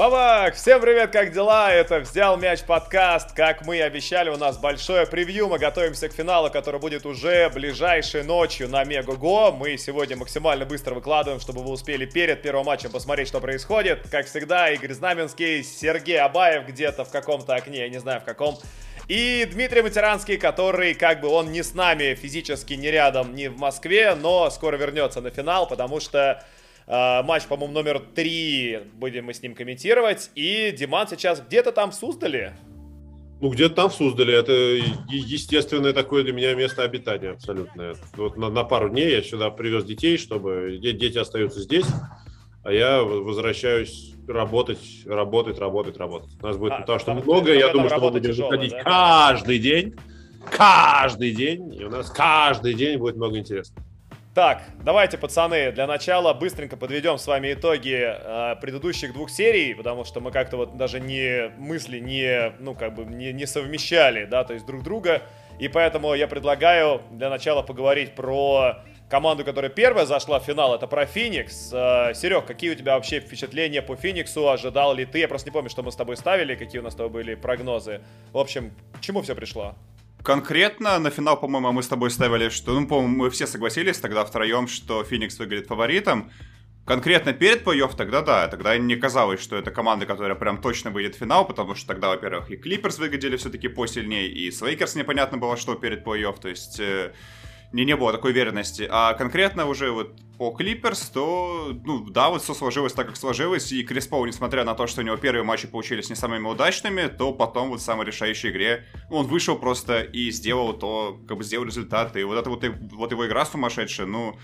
Бабак! Всем привет, как дела? Это «Взял мяч» подкаст. Как мы и обещали, у нас большое превью. Мы готовимся к финалу, который будет уже ближайшей ночью на Мегаго. Мы сегодня максимально быстро выкладываем, чтобы вы успели перед первым матчем посмотреть, что происходит. Как всегда, Игорь Знаменский, Сергей Абаев где-то в каком-то окне, я не знаю в каком. И Дмитрий Матеранский, который, как бы, он не с нами физически, не рядом, не в Москве, но скоро вернется на финал, потому что матч, по-моему, номер три будем мы с ним комментировать. И Диман сейчас где-то там в Суздале. Ну, где-то там в Суздале. Это естественное такое для меня место обитания абсолютно. Вот на, на пару дней я сюда привез детей, чтобы дети остаются здесь, а я возвращаюсь работать, работать, работать, работать. У нас будет а, то, что много. Я думаю, что мы будем выходить да? каждый день. Каждый день. И у нас каждый день будет много интересного. Так, давайте, пацаны, для начала быстренько подведем с вами итоги э, предыдущих двух серий, потому что мы как-то вот даже не мысли не, ну, как бы не, не совмещали, да, то есть друг друга. И поэтому я предлагаю для начала поговорить про команду, которая первая зашла в финал, это про Феникс. Э, Серег, какие у тебя вообще впечатления по Фениксу? Ожидал ли ты? Я просто не помню, что мы с тобой ставили, какие у нас с тобой были прогнозы. В общем, к чему все пришло? Конкретно на финал, по-моему, мы с тобой ставили, что, ну, по-моему, мы все согласились тогда втроем, что Феникс выглядит фаворитом. Конкретно перед плей-офф тогда да, тогда не казалось, что это команда, которая прям точно выйдет в финал, потому что тогда, во-первых, и Клиперс выглядели все-таки посильнее, и с Лейкерс непонятно было, что перед плей-офф, то есть э, не, не было такой уверенности. А конкретно уже вот по Клиперс, то, ну, да, вот все сложилось так, как сложилось, и Крис Пол, несмотря на то, что у него первые матчи получились не самыми удачными, то потом вот в самой решающей игре он вышел просто и сделал то, как бы сделал результат, и вот это вот, вот его игра сумасшедшая, ну,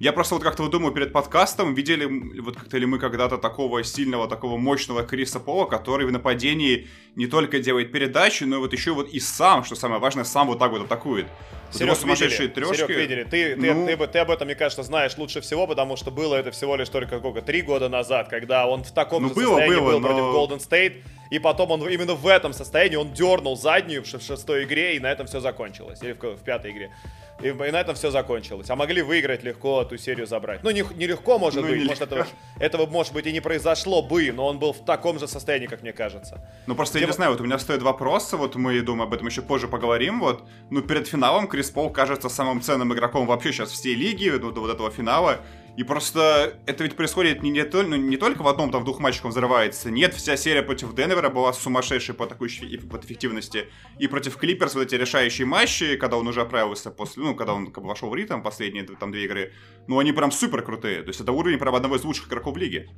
я просто вот как-то вот думаю перед подкастом, видели вот как-то ли мы когда-то такого сильного, такого мощного Криса Пола, который в нападении не только делает передачи, но и вот еще вот и сам, что самое важное, сам вот так вот атакует. Серег, сумасшедшие видели, трешки. Серег, видели. Ты, ну... ты, ты, ты, об этом, мне кажется, знаешь лучше всего, потому что было это всего лишь только сколько, три года назад, когда он в таком ну, же было, состоянии было, был но... против Golden State, и потом он именно в этом состоянии он дернул заднюю в шестой игре, и на этом все закончилось. Или в, в пятой игре. И, и на этом все закончилось. А могли выиграть легко эту серию забрать. Ну, не, не легко, может ну, быть. Может, этого, этого, может быть, и не произошло бы, но он был в таком же состоянии, как мне кажется. Ну, просто Тем... я не знаю, вот у меня стоит вопрос, вот мы, думаю, об этом еще позже поговорим. Вот, ну, перед финалом Крис Пол кажется самым ценным игроком вообще сейчас всей лиги, вот, вот этого финала. И просто это ведь происходит не, не, ну, не только в одном, там, в двух матчах он взрывается. Нет, вся серия против Денвера была сумасшедшей по атакующей по эффективности. И против Клиперс вот эти решающие матчи, когда он уже оправился после, ну, когда он как бы, вошел в ритм, последние там две игры, ну, они прям супер крутые. То есть это уровень, прям одного из лучших игроков лиги.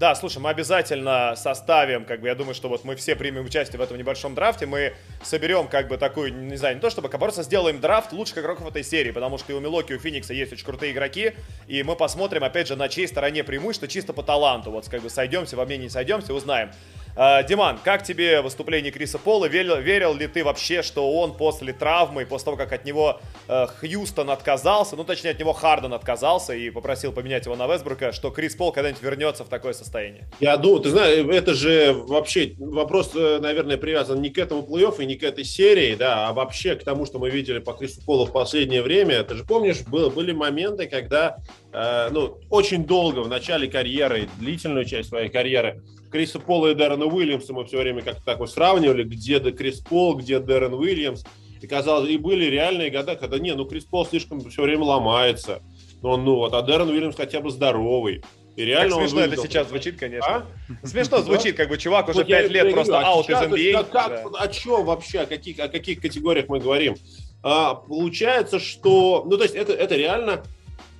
Да, слушай, мы обязательно составим, как бы, я думаю, что вот мы все примем участие в этом небольшом драфте, мы соберем, как бы, такую, не знаю, не то чтобы, а просто сделаем драфт лучших игроков этой серии, потому что и у Милоки, и у Феникса есть очень крутые игроки, и мы посмотрим, опять же, на чьей стороне преимущество чисто по таланту, вот, как бы, сойдемся, во мнении сойдемся, узнаем. Uh, Диман, как тебе выступление Криса Пола? Верил, верил ли ты вообще, что он после травмы, после того, как от него uh, Хьюстон отказался, ну, точнее, от него Харден отказался и попросил поменять его на Вестбрука, что Крис Пол когда-нибудь вернется в такое состояние? Я думаю, ты знаешь, это же вообще вопрос, э, наверное, привязан не к этому плей-оффу и не к этой серии, да, а вообще к тому, что мы видели по Крису Полу в последнее время. Ты же помнишь, было, были моменты, когда, э, ну, очень долго в начале карьеры, длительную часть своей карьеры, Криса Пола и Дэрона Уильямса мы все время как-то так вот сравнивали, где Крис Пол, где Дэрон Уильямс. И казалось, и были реальные года, когда, не, ну Крис Пол слишком все время ломается. Ну, ну вот, а Дэрон Уильямс хотя бы здоровый. И реально как смешно это сейчас звучит, конечно. А? Смешно звучит, как бы чувак уже пять лет просто аут из NBA. О чем вообще, о каких, о каких категориях мы говорим? А, получается, что, ну то есть это, это реально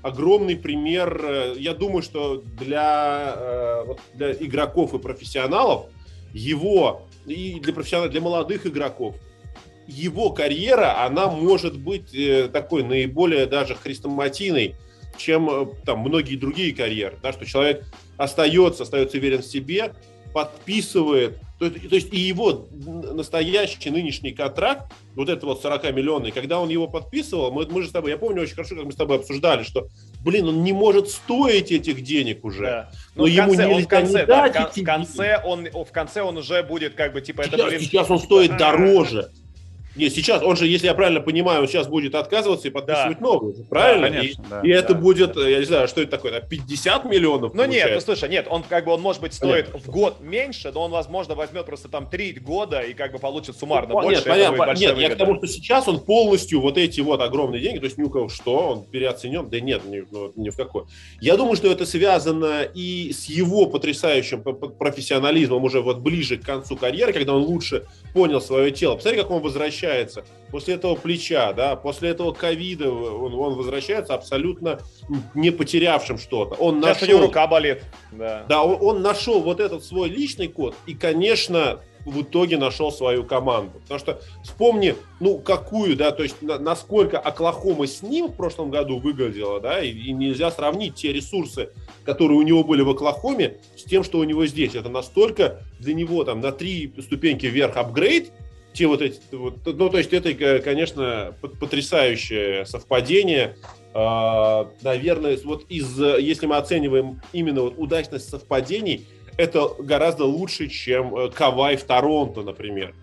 огромный пример. Э, я думаю, что для, э, для игроков и профессионалов его, и для профессионалов, для молодых игроков, его карьера, она может быть э, такой наиболее даже хрестоматийной, чем там многие другие карьеры. Да, что человек остается, остается уверен в себе, подписывает то, то есть и его настоящий нынешний контракт, вот это вот 40-миллионный, когда он его подписывал, мы, мы же с тобой, я помню очень хорошо, как мы с тобой обсуждали, что, блин, он не может стоить этих денег уже. Да. Но, но ему конце, нельзя в конце, не да, дать в конце он, в конце он уже будет как бы типа сейчас, это, блин... Сейчас он стоит дороже. Нет, сейчас, он же, если я правильно понимаю, он сейчас будет отказываться и подписывать да. новый, правильно? Да, конечно, и, да, и это да. будет, я не знаю, что это такое, 50 миллионов? Ну нет, ну слушай, нет, он как бы, он может быть стоит понятно. в год меньше, но он, возможно, возьмет просто там 3 года и как бы получит суммарно ну, больше. Нет, понятно, нет я к тому, что сейчас он полностью вот эти вот огромные деньги, то есть ни у кого что, он переоценен, да нет, ни, ну, ни в какой. Я думаю, что это связано и с его потрясающим профессионализмом уже вот ближе к концу карьеры, когда он лучше понял свое тело. Посмотри, как он возвращается после этого плеча, да, после этого ковида он, он возвращается абсолютно не потерявшим что-то. Он Сейчас нашел, у него рука болит. Да, да он, он нашел вот этот свой личный код и, конечно, в итоге нашел свою команду. Потому что вспомни, ну, какую, да, то есть на, насколько Оклахома с ним в прошлом году выглядела, да, и, и нельзя сравнить те ресурсы, которые у него были в Оклахоме, с тем, что у него здесь. Это настолько для него там на три ступеньки вверх апгрейд, те вот эти, вот, ну, то есть это, конечно, потрясающее совпадение. А, наверное, вот из, если мы оцениваем именно вот удачность совпадений, это гораздо лучше, чем э, Кавай в Торонто, например.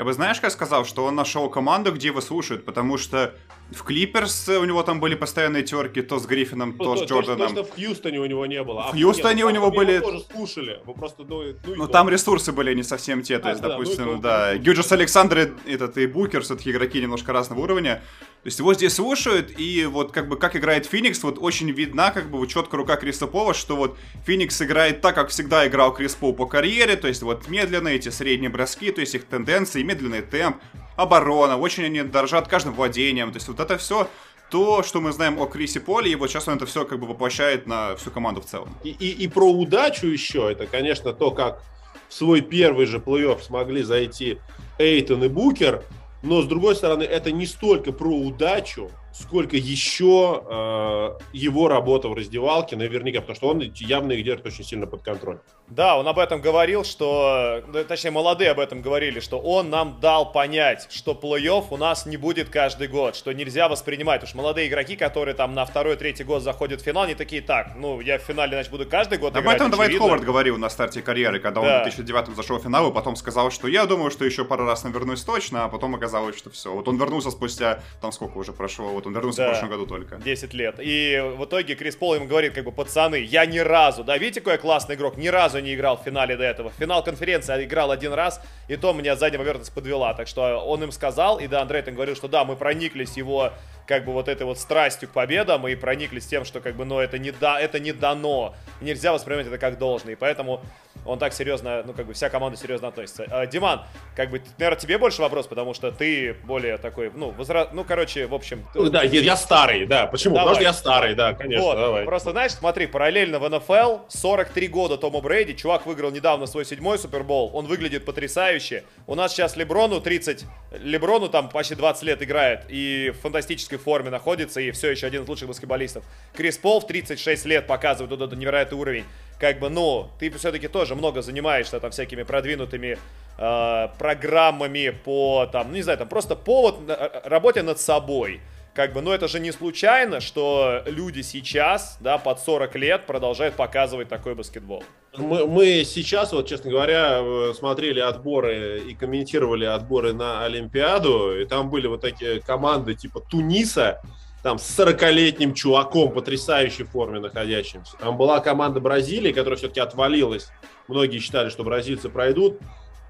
Я бы, знаешь, как сказал, что он нашел команду, где его слушают, потому что в Клиперс у него там были постоянные терки, то с Гриффином, то, то с Джорданом. То, что в Хьюстоне у него не было. А в Хьюстоне у него были... тоже слушали. Вы просто, ну, ну, ну там ресурсы были не совсем те, то а, есть, да, допустим, ну, да. Гюджис Александр, этот и Букер, все-таки игроки немножко разного уровня. То есть его здесь слушают, и вот как бы как играет Феникс, вот очень видна как бы четко рука Криса Пова, что вот Феникс играет так, как всегда играл Крис Пол по карьере, то есть вот медленные эти средние броски, то есть их тенденции, медленный темп, оборона, очень они дорожат каждым владением, то есть вот это все то, что мы знаем о Крисе Поле, и вот сейчас он это все как бы воплощает на всю команду в целом. И, и, и про удачу еще, это, конечно, то, как в свой первый же плей-офф смогли зайти Эйтон и Букер, но, с другой стороны, это не столько про удачу, сколько еще э, его работа в раздевалке, наверняка, потому что он явно их держит очень сильно под контролем. Да, он об этом говорил, что, точнее, молодые об этом говорили, что он нам дал понять, что плей-офф у нас не будет каждый год, что нельзя воспринимать. Уж молодые игроки, которые там на второй-третий год заходят в финал, они такие, так, ну, я в финале, значит, буду каждый год об играть, Об этом Давайт Ховард говорил на старте карьеры, когда да. он в 2009 зашел в финал, и потом сказал, что я думаю, что еще пару раз навернусь точно, а потом оказалось, что все. Вот он вернулся спустя, там сколько уже прошло, вот он вернулся да. в прошлом году только. 10 лет. И в итоге Крис Пол ему говорит, как бы, пацаны, я ни разу, да, видите, какой я классный игрок, ни разу не играл в финале до этого. Финал конференции играл один раз, и то меня задняя поверхность подвела. Так что он им сказал, и да, Андрей говорил, что да, мы прониклись его как бы вот этой вот страстью к победам и прониклись тем, что как бы, ну, это не, да, это не дано. Нельзя воспринимать это как должное. И поэтому он так серьезно, ну, как бы вся команда серьезно относится. А, Диман, как бы, наверное, тебе больше вопрос, потому что ты более такой, ну, возра... ну, короче, в общем... Ну, да, я, я старый, да. Почему? Давай. Потому что я старый, да, конечно, вот. давай. Просто, знаешь, смотри, параллельно в НФЛ 43 года Тому Брейди, чувак выиграл недавно свой седьмой Супербол, он выглядит потрясающе. У нас сейчас Леброну 30, Леброну там почти 20 лет играет и в фантастической форме находится, и все еще один из лучших баскетболистов. Крис Пол в 36 лет показывает вот этот невероятный уровень. Как бы, ну, ты все-таки тоже много занимаешься там всякими продвинутыми э, программами по, там, ну, не знаю, там просто повод э, работе над собой. Как бы, ну это же не случайно, что люди сейчас, да, под 40 лет продолжают показывать такой баскетбол. Мы, мы сейчас, вот, честно говоря, э, смотрели отборы и комментировали отборы на Олимпиаду, и там были вот такие команды типа Туниса, там с 40-летним чуваком потрясающей форме находящимся. Там была команда Бразилии, которая все-таки отвалилась. Многие считали, что бразильцы пройдут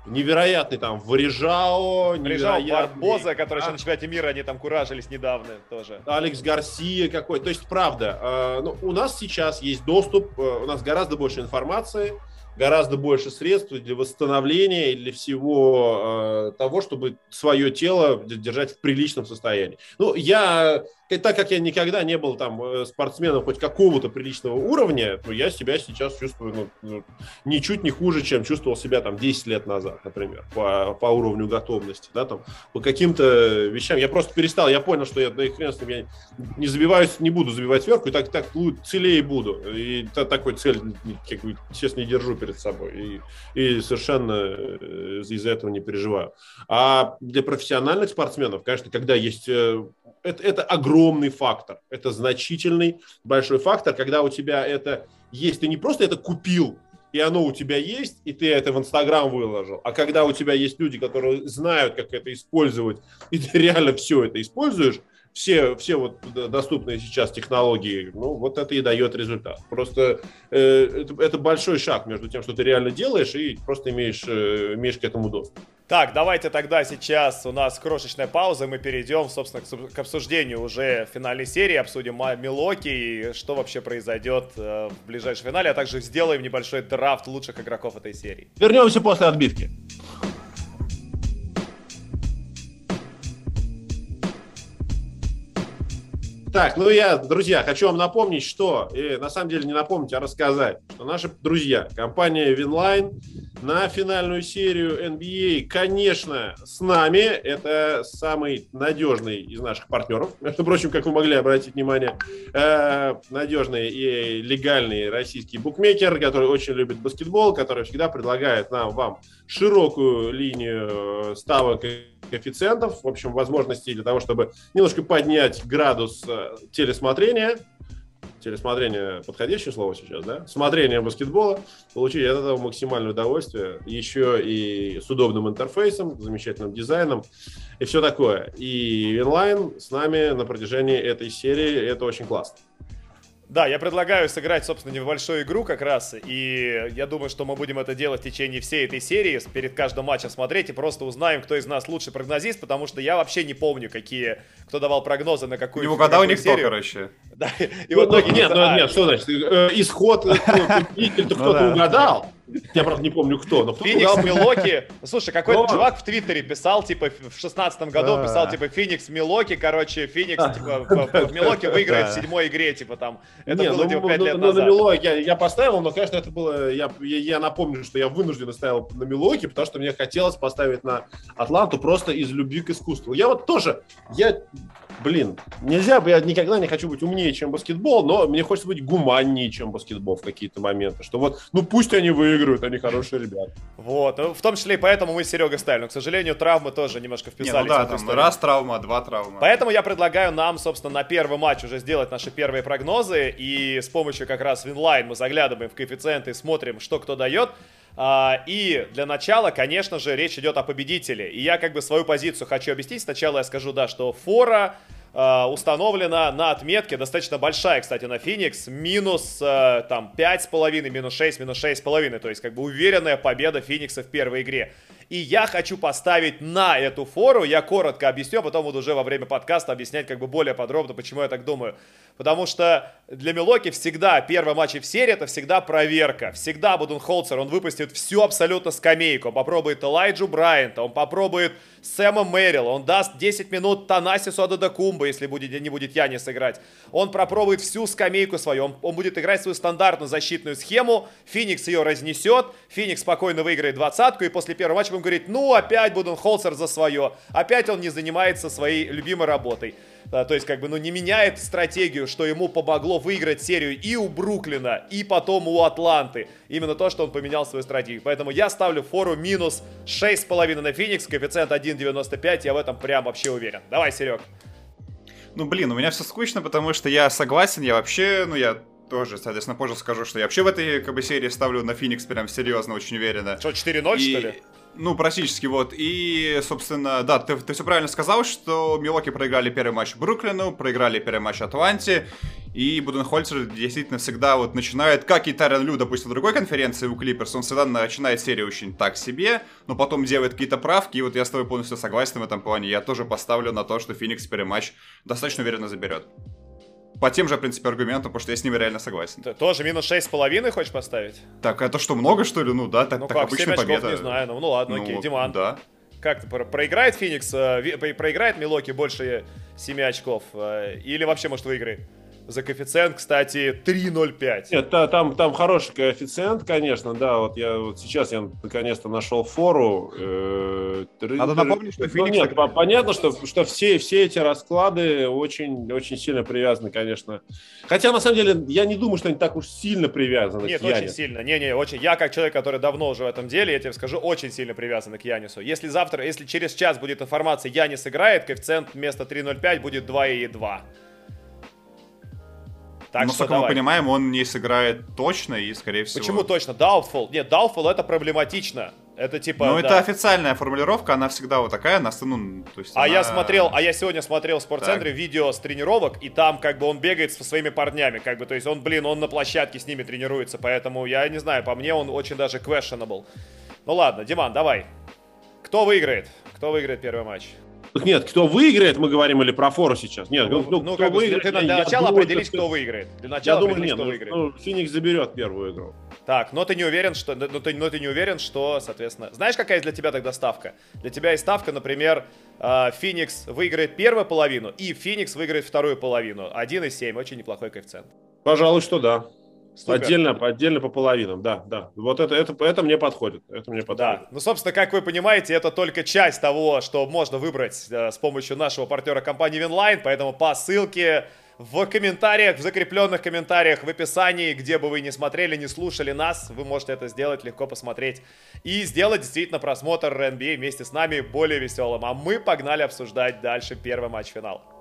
невероятный там Варежао, невероятный... Барбоза, который еще на чемпионате мира, они там куражились недавно тоже. Алекс Гарсия какой. То есть, правда, э, ну, у нас сейчас есть доступ, э, у нас гораздо больше информации, гораздо больше средств для восстановления и для всего э, того, чтобы свое тело держать в приличном состоянии. Ну, я так как я никогда не был там э, спортсменом хоть какого-то приличного уровня, то я себя сейчас чувствую ну, ну, ничуть не хуже, чем чувствовал себя там 10 лет назад, например, по, по уровню готовности, да, там, по каким-то вещам. Я просто перестал, я понял, что я, да и хрен с ним, я не забиваюсь, не буду забивать сверху, и так, так целее буду. И та, такой цель, как бы, честно, не держу перед собой. И, и совершенно э, из-за этого не переживаю. А для профессиональных спортсменов, конечно, когда есть э, это, это огромный фактор, это значительный большой фактор, когда у тебя это есть, ты не просто это купил, и оно у тебя есть, и ты это в Инстаграм выложил. А когда у тебя есть люди, которые знают, как это использовать, и ты реально все это используешь, все, все вот доступные сейчас технологии, ну, вот это и дает результат. Просто э, это, это большой шаг между тем, что ты реально делаешь, и просто имеешь, э, имеешь к этому доступ. Так, давайте тогда сейчас у нас крошечная пауза, мы перейдем, собственно, к обсуждению уже финальной серии, обсудим Милоки и что вообще произойдет э, в ближайшем финале, а также сделаем небольшой драфт лучших игроков этой серии. Вернемся после отбивки. Так, ну я, друзья, хочу вам напомнить, что, и на самом деле не напомнить, а рассказать, что наши друзья, компания Winline на финальную серию NBA, конечно, с нами. Это самый надежный из наших партнеров. Между прочим, как вы могли обратить внимание, э, надежный и легальный российский букмекер, который очень любит баскетбол, который всегда предлагает нам, вам широкую линию ставок и коэффициентов, в общем, возможностей для того, чтобы немножко поднять градус телесмотрения, телесмотрение подходящее слово сейчас, да? Смотрение баскетбола, получить от этого максимальное удовольствие, еще и с удобным интерфейсом, замечательным дизайном и все такое. И инлайн с нами на протяжении этой серии, это очень классно. Да, я предлагаю сыграть, собственно, небольшую игру как раз, и я думаю, что мы будем это делать в течение всей этой серии, перед каждым матчем смотреть и просто узнаем, кто из нас лучший прогнозист, потому что я вообще не помню, какие, кто давал прогнозы на какую Не угадал никто, серию. короче. Да, и ну, в итоге... Нет, ну, нет, что значит, э, исход, э, ну кто-то угадал. Я, правда, не помню кто, но кто Феникс Милоки. Слушай, какой-то чувак в Твиттере писал, типа, в шестнадцатом году писал, типа, Феникс Милоки, короче, Феникс, типа, в Милоки выиграет в седьмой игре, типа, там. Это было, типа, пять лет назад. На Милоки я поставил, но, конечно, это было... Я напомню, что я вынужденно ставил на Милоки, потому что мне хотелось поставить на Атланту просто из любви к искусству. Я вот тоже... Я блин, нельзя, я никогда не хочу быть умнее, чем баскетбол, но мне хочется быть гуманнее, чем баскетбол в какие-то моменты. Что вот, ну пусть они выиграют, они хорошие ребята. Вот, ну, в том числе и поэтому мы с Серегой ставим. Но, к сожалению, травмы тоже немножко вписались. Не, ну да, там историю. раз травма, два травма. Поэтому я предлагаю нам, собственно, на первый матч уже сделать наши первые прогнозы. И с помощью как раз Winline мы заглядываем в коэффициенты и смотрим, что кто дает. А, и для начала, конечно же, речь идет о победителе. И я как бы свою позицию хочу объяснить. Сначала я скажу, да, что фора а, установлена на отметке, достаточно большая, кстати, на Феникс, минус э, там 5,5, минус 6, минус 6,5, то есть как бы уверенная победа Феникса в первой игре. И я хочу поставить на эту фору, я коротко объясню, а потом буду уже во время подкаста объяснять как бы более подробно, почему я так думаю. Потому что для Милоки всегда первый матч в серии это всегда проверка. Всегда Буденхолцер, он выпустит всю абсолютно скамейку. Он попробует Элайджу Брайанта, он попробует Сэма Мэрил, он даст 10 минут Танасису Ададакумба, если будет, не будет Янис играть. Он пропробует всю скамейку свою, он, он будет играть свою стандартную защитную схему, Феникс ее разнесет, Феникс спокойно выиграет двадцатку, и после первого матча будем говорить, ну опять Буденхолцер за свое, опять он не занимается своей любимой работой. Да, то есть, как бы, ну, не меняет стратегию, что ему помогло выиграть серию и у Бруклина, и потом у Атланты. Именно то, что он поменял свою стратегию. Поэтому я ставлю фору минус 6,5 на Феникс, коэффициент 1,95, я в этом прям вообще уверен. Давай, Серег. Ну, блин, у меня все скучно, потому что я согласен, я вообще, ну, я тоже, соответственно, позже скажу, что я вообще в этой как бы, серии ставлю на Феникс прям серьезно, очень уверенно. Что, 4-0, и... что ли? Ну, практически, вот. И, собственно, да, ты, ты все правильно сказал, что Милоки проиграли первый матч Бруклину, проиграли первый матч Атланте, и Буденхольцер действительно всегда вот начинает, как и Тарен Лю, допустим, в другой конференции у Клиперс, он всегда начинает серию очень так себе, но потом делает какие-то правки, и вот я с тобой полностью согласен в этом плане. Я тоже поставлю на то, что Феникс первый матч достаточно уверенно заберет. По тем же, в принципе, аргументам, потому что я с ними реально согласен. Ты тоже минус шесть с половиной хочешь поставить? Так, это что, много, что ли? Ну да, так, ну, так как, обычно победа. не знаю, ну, ну ладно, ну, окей, Диман. Да. Как ты, проиграет Феникс, э, проиграет Милоки больше 7 очков? Э, или вообще, может, выиграет? За коэффициент, кстати, 3.05. Нет, та, там, там хороший коэффициент, конечно, да. Вот я вот сейчас я наконец-то нашел фору. Э, Надо напомнить, что Феникс... Ну, нет, так... понятно, что, что все, все эти расклады очень, очень сильно привязаны, конечно. Хотя, на самом деле, я не думаю, что они так уж сильно привязаны Нет, к Янису. очень сильно. Не-не, очень. Я, как человек, который давно уже в этом деле, я тебе скажу, очень сильно привязан к Янису. Если завтра, если через час будет информация, Янис играет, коэффициент вместо 3.05 будет 2,2. Так Насколько что мы понимаем, он не сыграет точно и, скорее всего... Почему точно? Doubtful. Нет, Doubtful это проблематично. Это типа. Ну, да. это официальная формулировка, она всегда вот такая, на ну, то есть. А она... я смотрел, а я сегодня смотрел в спортцентре так. видео с тренировок, и там как бы он бегает со своими парнями, как бы, то есть он, блин, он на площадке с ними тренируется, поэтому я не знаю, по мне он очень даже questionable. Ну ладно, Диман, давай. Кто выиграет? Кто выиграет первый матч? Нет, кто выиграет, мы говорим или про фору сейчас? Нет, ну, ну, ну кто выиграет? Ты, для начала думаю, определись, кто выиграет. Для начала я думаю, нет, кто ну, выиграет. Ну, Феникс заберет первую игру. Так, но ты не уверен, что, но ты, но ты не уверен, что, соответственно, знаешь, какая для тебя тогда ставка? Для тебя есть ставка, например, а, Феникс выиграет первую половину и Феникс выиграет вторую половину. 1,7, очень неплохой коэффициент. Пожалуй, что да. Супер. Отдельно, отдельно по половинам, да, да. Вот это, это, это мне подходит. Это мне подходит. Да. Ну, собственно, как вы понимаете, это только часть того, что можно выбрать э, с помощью нашего партнера компании Winline. Поэтому по ссылке в комментариях, в закрепленных комментариях, в описании, где бы вы не смотрели, не слушали нас, вы можете это сделать, легко посмотреть и сделать действительно просмотр NBA вместе с нами более веселым. А мы погнали обсуждать дальше первый матч-финал. А,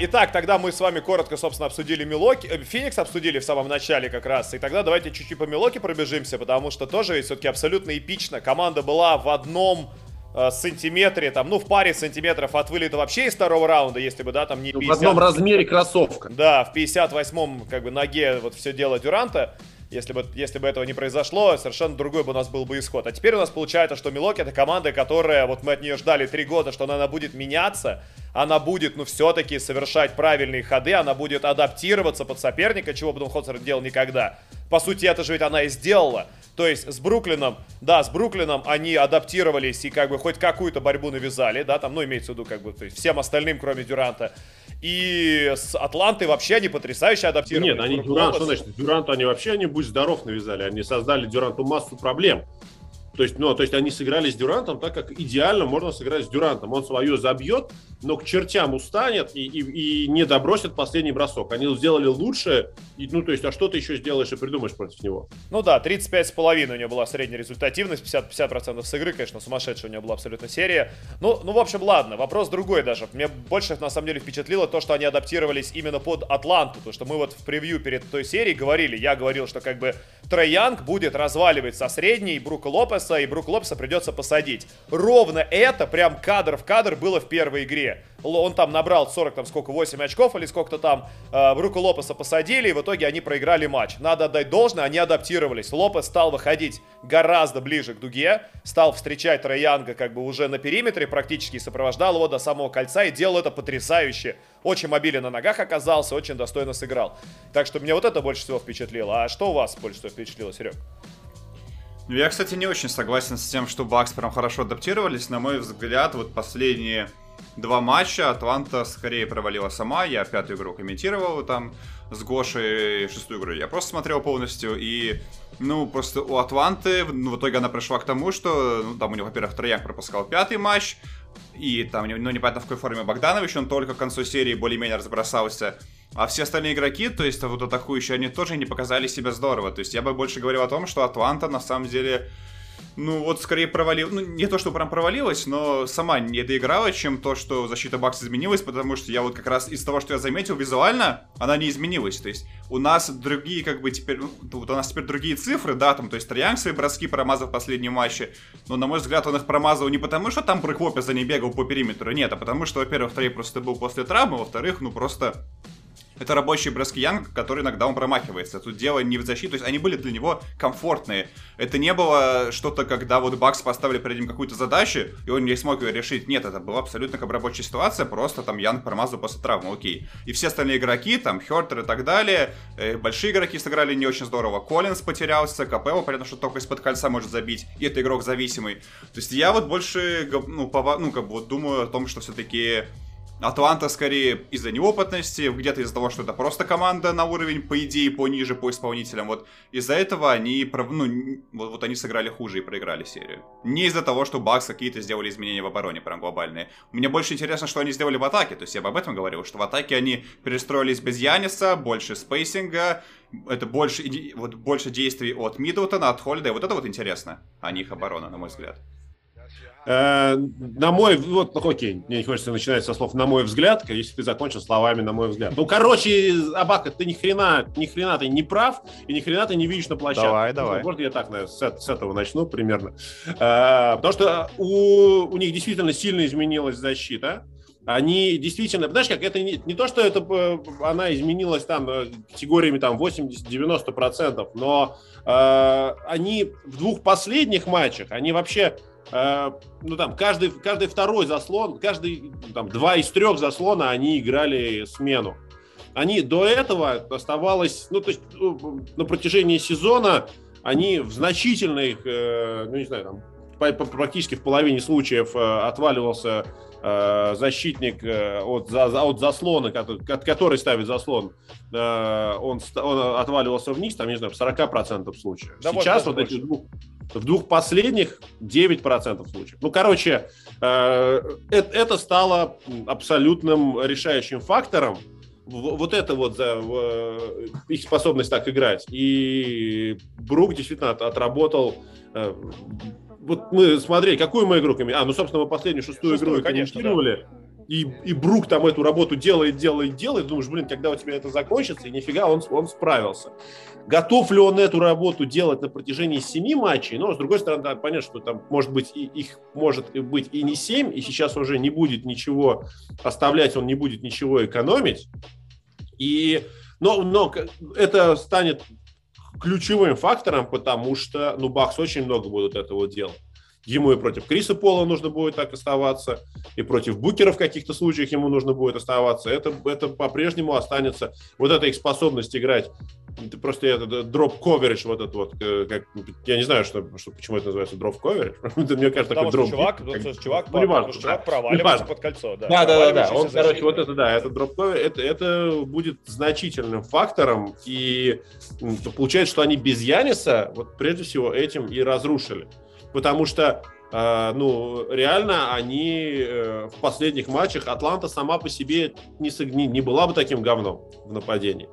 итак, тогда мы с вами коротко, собственно, обсудили Милоки, э, Феникс обсудили в самом начале как раз, и тогда давайте чуть-чуть по Милоки пробежимся, потому что тоже все-таки абсолютно эпично. Команда была в одном э, сантиметре, там, ну, в паре сантиметров от вылета вообще из второго раунда, если бы, да, там не 50. Ну, в одном размере кроссовка. Да, в 58-м, как бы, ноге вот все дело Дюранта. Если бы, если бы этого не произошло, совершенно другой бы у нас был бы исход. А теперь у нас получается, что Милоки это команда, которая, вот мы от нее ждали три года, что она будет меняться, она будет, ну, все-таки совершать правильные ходы, она будет адаптироваться под соперника, чего бы Хотсер делал никогда. По сути, это же ведь она и сделала. То есть с Бруклином, да, с Бруклином они адаптировались и как бы хоть какую-то борьбу навязали, да, там, ну, имеется в виду как бы, то есть всем остальным, кроме Дюранта. И с Атлантой вообще они потрясающе адаптированы. Нет, они Дюрант, что значит? Дюранту они вообще, они будь здоров навязали. Они создали Дюранту массу проблем. То есть, ну, то есть они сыграли с Дюрантом так, как идеально можно сыграть с Дюрантом. Он свое забьет, но к чертям устанет и, и, и не добросит последний бросок. Они сделали лучше, и, ну, то есть, а что ты еще сделаешь и придумаешь против него? Ну да, 35,5 у него была средняя результативность, 50%, 50% с игры, конечно, сумасшедшая у него была абсолютно серия. Ну, ну, в общем, ладно, вопрос другой даже. Мне больше, на самом деле, впечатлило то, что они адаптировались именно под Атланту, то, что мы вот в превью перед той серией говорили, я говорил, что как бы Трей Янг будет разваливать со средней Брука Лопеса, и Брук Лопеса придется посадить. Ровно это, прям кадр в кадр, было в первой игре. Он там набрал 40, там сколько, 8 очков или сколько-то там. Э, Брука Лопеса посадили, и в итоге они проиграли матч. Надо отдать должное, они адаптировались. Лопес стал выходить гораздо ближе к дуге, стал встречать Трей Янга как бы уже на периметре практически, сопровождал его до самого кольца и делал это потрясающе. Очень мобилен на ногах оказался, очень достойно сыграл. Так что мне вот это больше всего впечатлило. А что у вас больше всего впечатлило, Серег? Ну, я, кстати, не очень согласен с тем, что Бакс прям хорошо адаптировались. На мой взгляд, вот последние два матча Атланта скорее провалила сама. Я пятую игру комментировал там с Гошей, шестую игру я просто смотрел полностью. И, ну, просто у Атланты, ну, в итоге она пришла к тому, что, ну, там у него, во-первых, Трояк пропускал пятый матч, и там, ну, непонятно в какой форме Богданович, он только к концу серии более-менее разбросался. А все остальные игроки, то есть вот атакующие, они тоже не показали себя здорово. То есть я бы больше говорил о том, что Атланта на самом деле ну, вот скорее провалил, ну, не то, что прям провалилась, но сама не доиграла, чем то, что защита Бакс изменилась, потому что я вот как раз из того, что я заметил, визуально она не изменилась. То есть у нас другие, как бы, теперь, ну, вот у нас теперь другие цифры, да, там, то есть Троянг свои броски промазал в последнем матче, но, на мой взгляд, он их промазал не потому, что там Лопес за ней бегал по периметру, нет, а потому что, во-первых, Трей просто был после травмы, во-вторых, ну, просто это рабочие броски Янг, который иногда он промахивается. Тут дело не в защите, то есть они были для него комфортные. Это не было что-то, когда вот Бакс поставили перед ним какую-то задачу, и он не смог ее решить. Нет, это была абсолютно как рабочая ситуация, просто там Янг промазал после травмы, окей. И все остальные игроки, там, Хёртер и так далее, э, большие игроки сыграли не очень здорово. Коллинс потерялся, Капелло, понятно, что только из-под кольца может забить, и это игрок зависимый. То есть я вот больше, ну, по, ну как бы вот думаю о том, что все-таки Атланта скорее из-за неопытности, где-то из-за того, что это просто команда на уровень, по идее, пониже по исполнителям. Вот из-за этого они, ну, вот, вот они сыграли хуже и проиграли серию. Не из-за того, что Бакс какие-то сделали изменения в обороне прям глобальные. Мне больше интересно, что они сделали в атаке. То есть я бы об этом говорил, что в атаке они перестроились без Яниса, больше спейсинга, это больше, вот, больше действий от Миддлтона, от Холлида. Вот это вот интересно, а не их оборона, на мой взгляд. Э, на мой, вот, ну, окей, мне не хочется начинать со слов «на мой взгляд», если ты закончил словами «на мой взгляд». Ну, короче, Абака, ты ни хрена, ни хрена ты не прав, и ни хрена ты не видишь на площадке. Давай, давай. Может, я так, наверное, с, с этого начну примерно. Э, потому что у, у них действительно сильно изменилась защита. Они действительно, знаешь, как это не, не то, что это э, она изменилась там категориями там 80-90%, но э, они в двух последних матчах, они вообще Э, ну там каждый, каждый второй заслон, каждый там два из трех заслона они играли смену. Они до этого оставалось, ну то есть ну, на протяжении сезона они в значительных, э, ну не знаю, там практически в половине случаев э, отваливался защитник э, от, от заслона, который, который ставит заслон, э, он, он отваливался вниз, там, не знаю, в 40% случаев. Да Сейчас вот эти двух, в двух последних 9% случаев. Ну, короче, это стало абсолютным решающим фактором, вот это вот за их способность так играть. И Брук действительно отработал вот мы смотрели, какую мы игру А, ну, собственно, мы последнюю шестую, шестую игру комментировали. Да. И, и Брук там эту работу делает, делает, делает. Думаешь, блин, когда у тебя это закончится, и нифига он, он справился. Готов ли он эту работу делать на протяжении семи матчей? Но, с другой стороны, надо понять, что там, может быть, и, их может быть и не семь, и сейчас уже не будет ничего оставлять, он не будет ничего экономить. И, но, но это станет ключевым фактором, потому что, ну, Бакс очень много будут этого делать. Ему и против Криса Пола нужно будет так оставаться, и против Букера в каких-то случаях ему нужно будет оставаться. Это, это по-прежнему останется. Вот эта их способность играть, это просто это дроп коверидж вот этот вот, э, как, я не знаю, что, что, почему это называется дроп коверидж. Мне кажется, такой дроп. Чувак, как, чувак, ну, неважно, чувак проваливается под кольцо. Да, да, да, да. Он, короче, вот это, да, это дроп коверидж, это, это будет значительным фактором, и получается, что они без Яниса, вот прежде всего, этим и разрушили потому что Uh, ну, реально, они uh, в последних матчах Атланта сама по себе не, не, не была бы таким говном в нападении.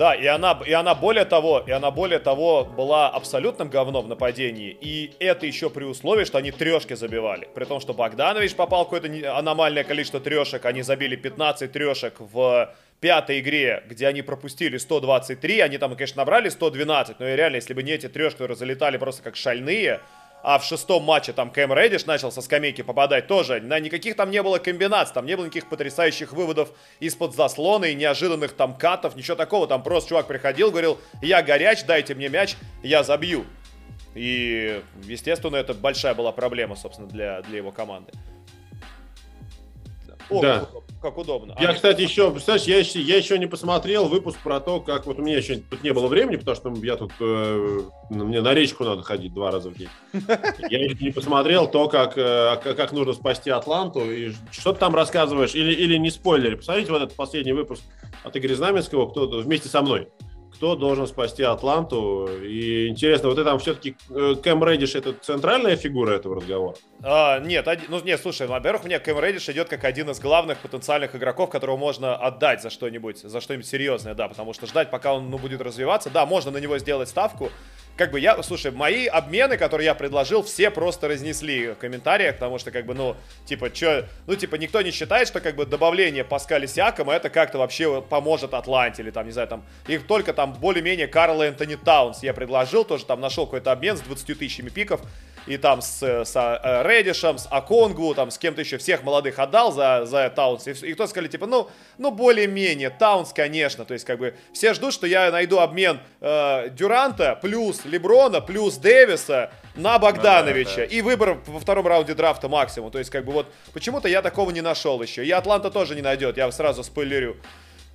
Да, и она, и она более того, и она более того была абсолютным говном в нападении. И это еще при условии, что они трешки забивали. При том, что Богданович попал какое-то аномальное количество трешек. Они забили 15 трешек в пятой игре, где они пропустили 123. Они там, конечно, набрали 112. Но и реально, если бы не эти трешки, которые залетали просто как шальные, а в шестом матче там Кэм Реддиш начал со скамейки попадать тоже. На никаких там не было комбинаций, там не было никаких потрясающих выводов из-под заслона и неожиданных там катов, ничего такого. Там просто чувак приходил, говорил, я горяч, дайте мне мяч, я забью. И, естественно, это большая была проблема, собственно, для, для его команды. О, да. Как, удобно. Я, а кстати, еще, представляешь, я еще, я еще не посмотрел выпуск про то, как вот у меня еще тут не было времени, потому что я тут, э, мне на речку надо ходить два раза в день. Я еще не посмотрел то, как, э, как нужно спасти Атланту, и что ты там рассказываешь, или, или не спойлери. Посмотрите вот этот последний выпуск от Игоря Знаменского, кто вместе со мной кто должен спасти Атланту. И интересно, вот это там все-таки э, Кэм Реддиш это центральная фигура этого разговора? А, нет, один, ну нет, слушай, во-первых, мне Кэм Реддиш идет как один из главных потенциальных игроков, которого можно отдать за что-нибудь, за что-нибудь серьезное, да, потому что ждать, пока он ну, будет развиваться, да, можно на него сделать ставку, как бы я, слушай, мои обмены, которые я предложил, все просто разнесли в комментариях, потому что, как бы, ну, типа, что, ну, типа, никто не считает, что, как бы, добавление Паскаля Сиакама это как-то вообще поможет Атланте, или там, не знаю, там, их только там более-менее Карл Энтони Таунс я предложил, тоже там нашел какой-то обмен с 20 тысячами пиков, и там с, с э, Редишем, с Оконгву, там с кем-то еще, всех молодых отдал за, за Таунс. И, и кто сказали, типа, ну, ну более-менее, Таунс, конечно. То есть, как бы, все ждут, что я найду обмен э, Дюранта плюс Леброна плюс Дэвиса на Богдановича. Да, да, да. И выбор во втором раунде драфта максимум. То есть, как бы, вот, почему-то я такого не нашел еще. И Атланта тоже не найдет, я сразу спойлерю.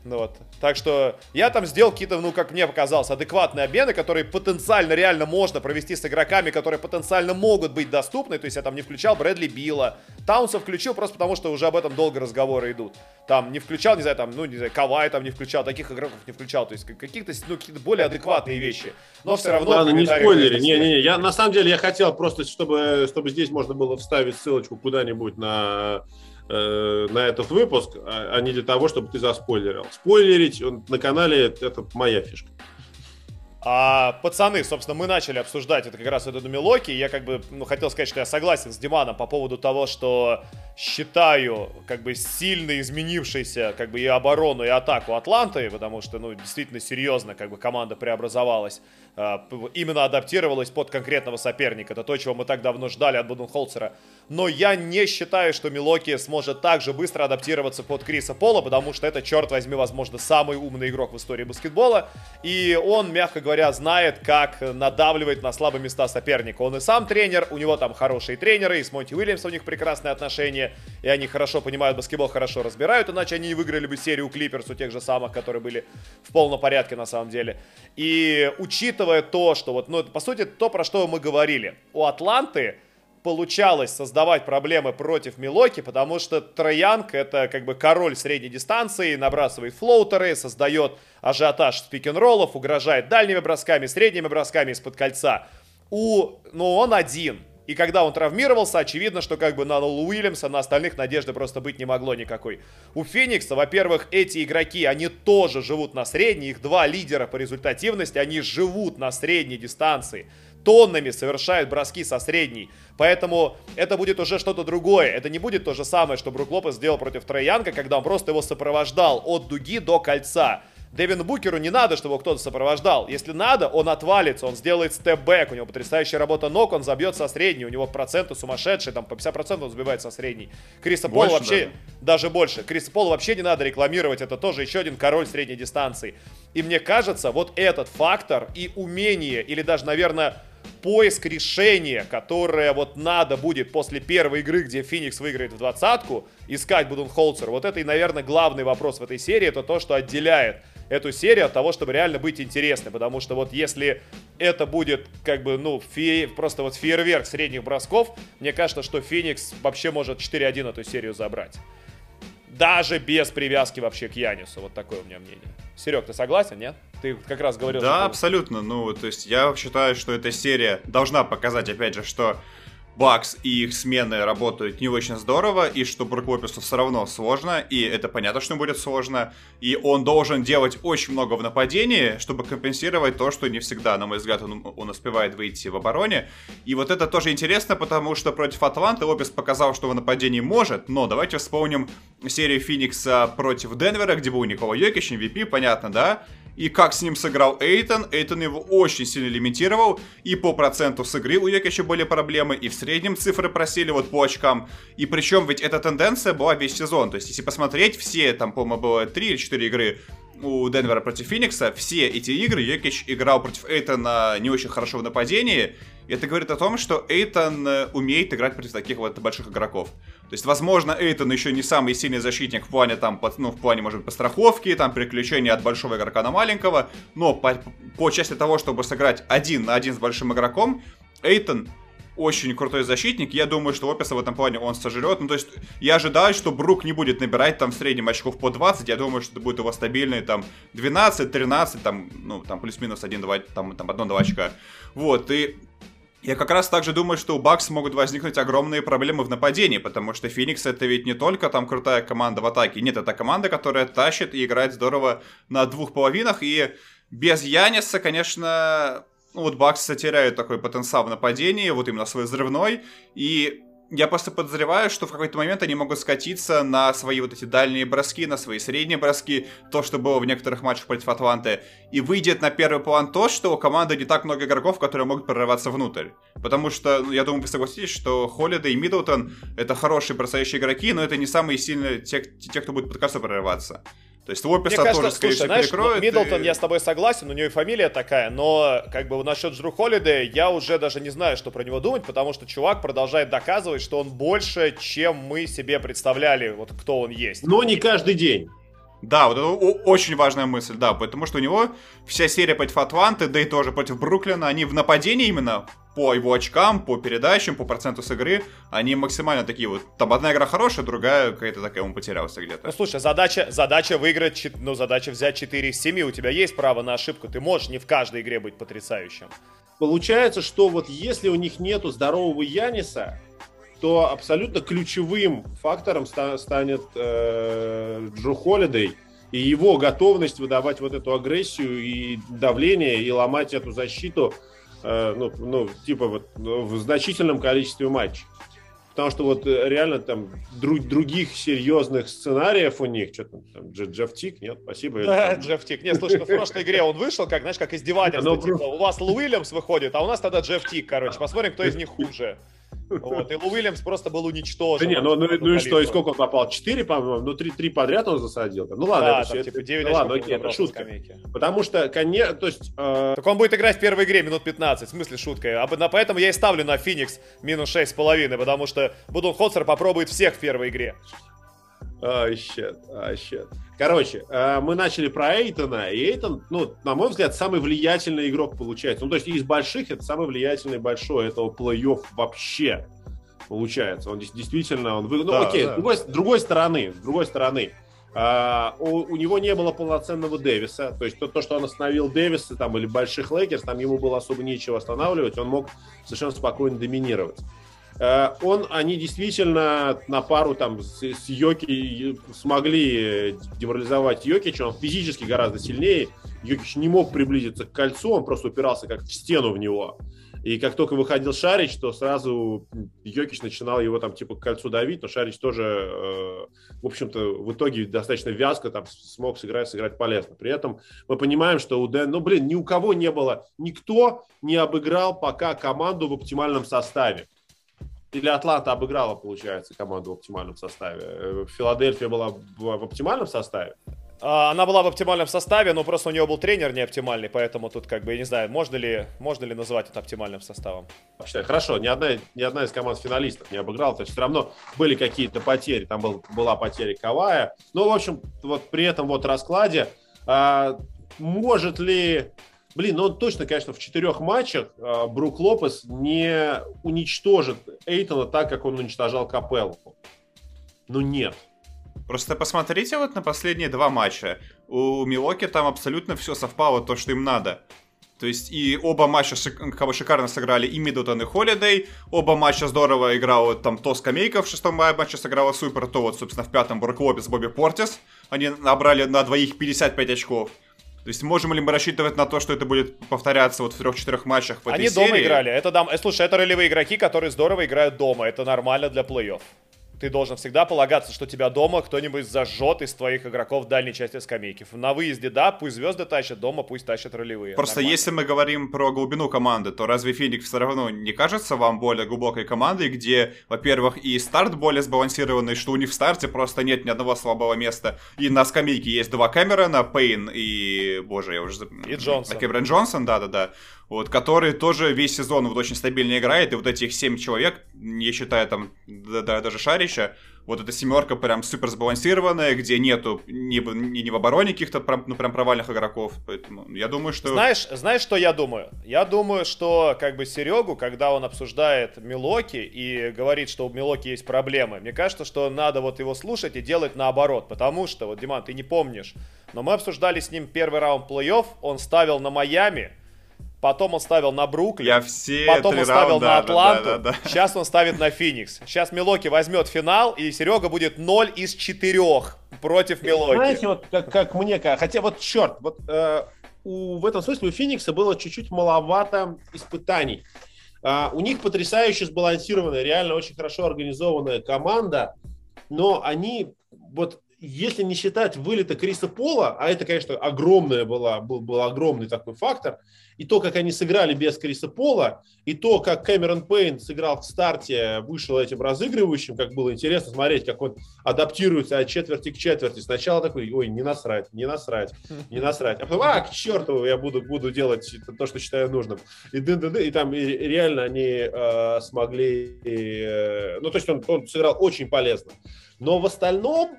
Ну вот. Так что я там сделал какие-то, ну, как мне показалось, адекватные обмены, которые потенциально реально можно провести с игроками, которые потенциально могут быть доступны. То есть я там не включал Брэдли Билла. Таунса включил просто потому, что уже об этом долго разговоры идут. Там не включал, не знаю, там, ну, не знаю, Кавай там не включал, таких игроков не включал. То есть каких-то, ну, какие-то более адекватные вещи. Но все равно... Ладно, не спойлери. Не-не-не, я на самом деле я хотел просто, чтобы, чтобы здесь можно было вставить ссылочку куда-нибудь на э, на этот выпуск, а, а не для того, чтобы ты заспойлерил. Спойлерить он, на канале это моя фишка. А, пацаны, собственно, мы начали обсуждать это как раз эту Милоки. Я как бы ну, хотел сказать, что я согласен с Диманом по поводу того, что считаю как бы сильно изменившейся как бы и оборону, и атаку Атланты, потому что, ну, действительно серьезно как бы команда преобразовалась, именно адаптировалась под конкретного соперника. Это то, чего мы так давно ждали от Буденхолцера. Но я не считаю, что Милоки сможет так же быстро адаптироваться под Криса Пола, потому что это, черт возьми, возможно, самый умный игрок в истории баскетбола. И он, мягко говоря, знает, как надавливать на слабые места соперника. Он и сам тренер, у него там хорошие тренеры, и с Монти Уильямсом у них прекрасные отношения и они хорошо понимают баскетбол, хорошо разбирают, иначе они не выиграли бы серию Клиперс у тех же самых, которые были в полном порядке на самом деле. И учитывая то, что вот, ну, по сути, то, про что мы говорили, у Атланты получалось создавать проблемы против Милоки, потому что Троянг это как бы король средней дистанции, набрасывает флоутеры, создает ажиотаж спик-н-роллов, угрожает дальними бросками, средними бросками из-под кольца. У, ну, он один. И когда он травмировался, очевидно, что как бы на Лолу Уильямса, на остальных надежды просто быть не могло никакой. У Феникса, во-первых, эти игроки, они тоже живут на средней, их два лидера по результативности, они живут на средней дистанции тоннами совершают броски со средней. Поэтому это будет уже что-то другое. Это не будет то же самое, что Брук Лопес сделал против Троянка, когда он просто его сопровождал от дуги до кольца. Девину Букеру не надо, чтобы кто-то сопровождал. Если надо, он отвалится, он сделает степ-бэк, у него потрясающая работа ног, он забьет со средней, у него проценты сумасшедшие, там по 50% он забивает со средней. Криса Пола вообще, даже. даже больше, Криса Пола вообще не надо рекламировать, это тоже еще один король средней дистанции. И мне кажется, вот этот фактор и умение, или даже, наверное, поиск решения, которое вот надо будет после первой игры, где Феникс выиграет в двадцатку, искать Буденхолцер. Вот это и, наверное, главный вопрос в этой серии, это то, что отделяет эту серию от того, чтобы реально быть интересной. Потому что вот если это будет как бы, ну, фе... просто вот фейерверк средних бросков, мне кажется, что Феникс вообще может 4-1 эту серию забрать. Даже без привязки вообще к Янису. Вот такое у меня мнение. Серег, ты согласен, нет? Ты как раз говорил... Да, что... абсолютно. Ну, то есть я считаю, что эта серия должна показать, опять же, что Бакс и их смены работают не очень здорово, и что Брук Лопесу все равно сложно, и это понятно, что будет сложно, и он должен делать очень много в нападении, чтобы компенсировать то, что не всегда, на мой взгляд, он, он успевает выйти в обороне. И вот это тоже интересно, потому что против Атланты Лопес показал, что в нападении может, но давайте вспомним серию Феникса против Денвера, где был Никола Йокич, MVP, понятно, да? и как с ним сыграл Эйтон. Эйтон его очень сильно лимитировал, и по проценту с игры у Йокича были проблемы, и в среднем цифры просили вот по очкам. И причем ведь эта тенденция была весь сезон. То есть, если посмотреть, все, там, по-моему, было 3 или 4 игры у Денвера против Феникса, все эти игры Йокич играл против Эйтона не очень хорошо в нападении, и это говорит о том, что Эйтон э, умеет играть против таких вот больших игроков. То есть, возможно, Эйтон еще не самый сильный защитник в плане, там, ну, в плане, может быть, постраховки, там, переключения от большого игрока на маленького, но по, по части того, чтобы сыграть один на один с большим игроком, Эйтон очень крутой защитник. Я думаю, что Описа в этом плане он сожрет. Ну, то есть, я ожидаю, что Брук не будет набирать там в среднем очков по 20. Я думаю, что это будет его стабильные там 12, 13, там, ну, там плюс-минус 1-2, там, там 1-2 очка. Вот, и я как раз также думаю, что у Бакс могут возникнуть огромные проблемы в нападении, потому что Феникс это ведь не только там крутая команда в атаке. Нет, это команда, которая тащит и играет здорово на двух половинах. И без Яниса, конечно, ну, вот Бакс теряют такой потенциал в нападении, вот именно свой взрывной, и я просто подозреваю, что в какой-то момент они могут скатиться на свои вот эти дальние броски, на свои средние броски, то, что было в некоторых матчах против Атланты, и выйдет на первый план то, что у команды не так много игроков, которые могут прорываться внутрь. Потому что, ну, я думаю, вы согласитесь, что Холлида и Миддлтон — это хорошие бросающие игроки, но это не самые сильные те, те кто будет под прорываться. То есть Лопеса Мне тоже, скорее всего, знаешь, перекроет. Миддлтон, и... я с тобой согласен, у него и фамилия такая, но как бы насчет Джру Холлидея я уже даже не знаю, что про него думать, потому что чувак продолжает доказывать, что он больше, чем мы себе представляли, вот кто он есть. Но не каждый день. Да, вот это очень важная мысль, да, потому что у него вся серия против Атланты, да и тоже против Бруклина, они в нападении именно по его очкам, по передачам, по проценту с игры, они максимально такие вот. Там одна игра хорошая, другая какая-то такая, он потерялся где-то. Ну слушай, задача, задача выиграть, ну задача взять 4 из 7, у тебя есть право на ошибку, ты можешь не в каждой игре быть потрясающим. Получается, что вот если у них нету здорового Яниса, то абсолютно ключевым фактором ста- станет э, Джо Холидей. И его готовность выдавать вот эту агрессию и давление, и ломать эту защиту, э, ну, ну, типа вот в значительном количестве матчей. Потому что вот э, реально там друг, других серьезных сценариев у них, что там, там Джефф Тик, нет, спасибо. Да, Джефф Тик. Нет, слушай, ну в прошлой игре он вышел, как, знаешь, как издевательство. Ну, типа, у вас Лу Уильямс выходит, а у нас тогда Джефф Тик, короче. Посмотрим, кто из них хуже. Вот, и Лу Уильямс просто был уничтожен. Да не, ну, ну, ну и что, и сколько он попал? Четыре, по-моему? Ну, три, три подряд он засадил. Ну ладно, да, это там, все. типа 9 ну, ладно, окей, это шутка. Потому что, конечно, то есть... Э... Так он будет играть в первой игре минут 15, в смысле шутка. А, поэтому я и ставлю на Феникс минус 6,5, потому что Будун Хотсер попробует всех в первой игре. Oh, shit, oh, shit. Короче, э, мы начали про Эйтона, и Эйтон, ну, на мой взгляд, самый влиятельный игрок получается. Ну, то есть из больших это самый влиятельный большой этого плей-офф вообще получается. Он действительно, он, ну, да, окей, да. С, другой, с другой стороны, с другой стороны, а, у, у него не было полноценного Дэвиса, то есть то, то, что он остановил Дэвиса там или больших Лейкерс, там ему было особо нечего останавливать, он мог совершенно спокойно доминировать. А, он, они действительно на пару там с, с Йоки смогли деморализовать Йокича, он физически гораздо сильнее, Йокич не мог приблизиться к кольцу, он просто упирался как в стену в него. И как только выходил Шарич, то сразу Йокич начинал его там типа к кольцу давить, но Шарич тоже, э, в общем-то, в итоге достаточно вязко там смог сыграть, сыграть полезно. При этом мы понимаем, что у Дэн, ну блин, ни у кого не было, никто не обыграл пока команду в оптимальном составе. Или Атланта обыграла, получается, команду в оптимальном составе. Э, Филадельфия была в оптимальном составе. А, она была в оптимальном составе, но просто у нее был тренер не оптимальный, поэтому тут как бы, я не знаю, можно ли, можно ли назвать это оптимальным составом. Вообще, хорошо, ни одна, ни одна из команд финалистов не обыграла, то есть все равно были какие-то потери, там был, была потеря Кавая. Ну, в общем, вот при этом вот раскладе, а, может ли Блин, ну он точно, конечно, в четырех матчах э, Брук Лопес не уничтожит Эйтона так, как он уничтожал Капеллу. Ну нет. Просто посмотрите вот на последние два матча. У Милоки там абсолютно все совпало, то, что им надо. То есть и оба матча шик, шикарно сыграли и Миддлтон, и Холидей. Оба матча здорово играл вот, там то Скамейка в шестом матче сыграла супер, то вот, собственно, в пятом Брук Лопес, Бобби Портис. Они набрали на двоих 55 очков. То есть можем ли мы рассчитывать на то, что это будет повторяться вот в трех-четырех матчах этой Они серии? дома играли. Это, дам... Э, слушай, это ролевые игроки, которые здорово играют дома. Это нормально для плей-офф ты должен всегда полагаться, что тебя дома кто-нибудь зажжет из твоих игроков в дальней части скамейки. На выезде, да, пусть звезды тащат, дома пусть тащат ролевые. Просто Нормально. если мы говорим про глубину команды, то разве Феникс все равно не кажется вам более глубокой командой, где, во-первых, и старт более сбалансированный, что у них в старте просто нет ни одного слабого места, и на скамейке есть два Кэмерона, Пейн и, боже, я уже... И Джонсон. Кэмерон Джонсон, да-да-да вот, который тоже весь сезон вот очень стабильно играет, и вот этих семь человек, не считая там да, да, даже Шарича, вот эта семерка прям супер сбалансированная, где нету ни, ни, ни в обороне каких-то прям, ну, прям провальных игроков. Поэтому я думаю, что... Знаешь, знаешь, что я думаю? Я думаю, что как бы Серегу, когда он обсуждает Милоки и говорит, что у Милоки есть проблемы, мне кажется, что надо вот его слушать и делать наоборот. Потому что, вот, Диман, ты не помнишь, но мы обсуждали с ним первый раунд плей-офф, он ставил на Майами, потом он ставил на Бруклин, Я все потом он ставил раунда, на Атланту, да, да, да, сейчас он ставит на Феникс. Сейчас Милоки возьмет финал, и Серега будет 0 из 4 против Милоки. Знаете, вот как, как мне кажется, хотя вот черт, вот э, у, в этом смысле у Феникса было чуть-чуть маловато испытаний. Uh, у них потрясающе сбалансированная, реально очень хорошо организованная команда, но они вот если не считать вылета Криса Пола, а это, конечно, огромная была, был, был огромный такой фактор, и то, как они сыграли без Криса Пола, и то, как Кэмерон Пейн сыграл в старте, вышел этим разыгрывающим, как было интересно смотреть, как он адаптируется от четверти к четверти. Сначала такой, ой, не насрать, не насрать, не насрать. А потом, а, к черту, я буду, буду делать то, что считаю нужным. И, ды -ды -ды, и там и реально они э, смогли... Э, ну, то есть он, он сыграл очень полезно. Но в остальном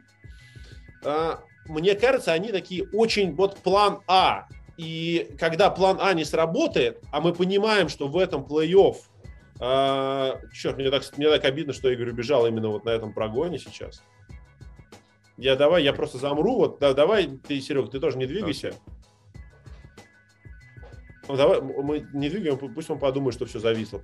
мне кажется, они такие очень, вот план А. И когда план А не сработает, а мы понимаем, что в этом плей-офф а, черт, мне так, мне так обидно, что Игорь убежал именно вот на этом прогоне сейчас. Я давай, я просто замру. Вот да, давай, ты, Серега, ты тоже не двигайся. Ну, давай, мы не двигаем, пусть он подумает, что все зависло.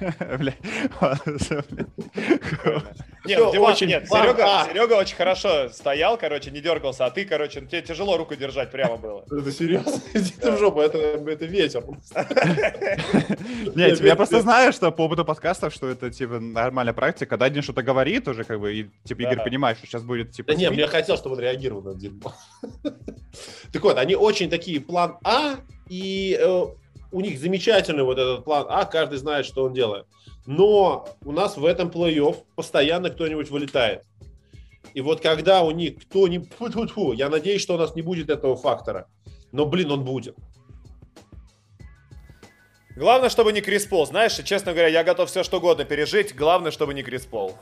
Нет, нет, Серега, Серега очень хорошо стоял, короче, не дергался, а ты, короче, тебе тяжело руку держать прямо было. Это серьезно? Иди ты в жопу, это, это ветер. Нет, я просто знаю, что по опыту подкастов, что это, типа, нормальная практика, когда один что-то говорит уже, как бы, и, типа, Игорь понимает, что сейчас будет, типа... Да нет, я хотел, чтобы он реагировал на дерьмо. Так вот, они очень такие план А, и э, у них замечательный вот этот план А, каждый знает, что он делает. Но у нас в этом плей-офф постоянно кто-нибудь вылетает. И вот когда у них кто-нибудь... Я надеюсь, что у нас не будет этого фактора. Но, блин, он будет. Главное, чтобы не Крис Пол. Знаешь, честно говоря, я готов все что угодно пережить. Главное, чтобы не Крис Пол.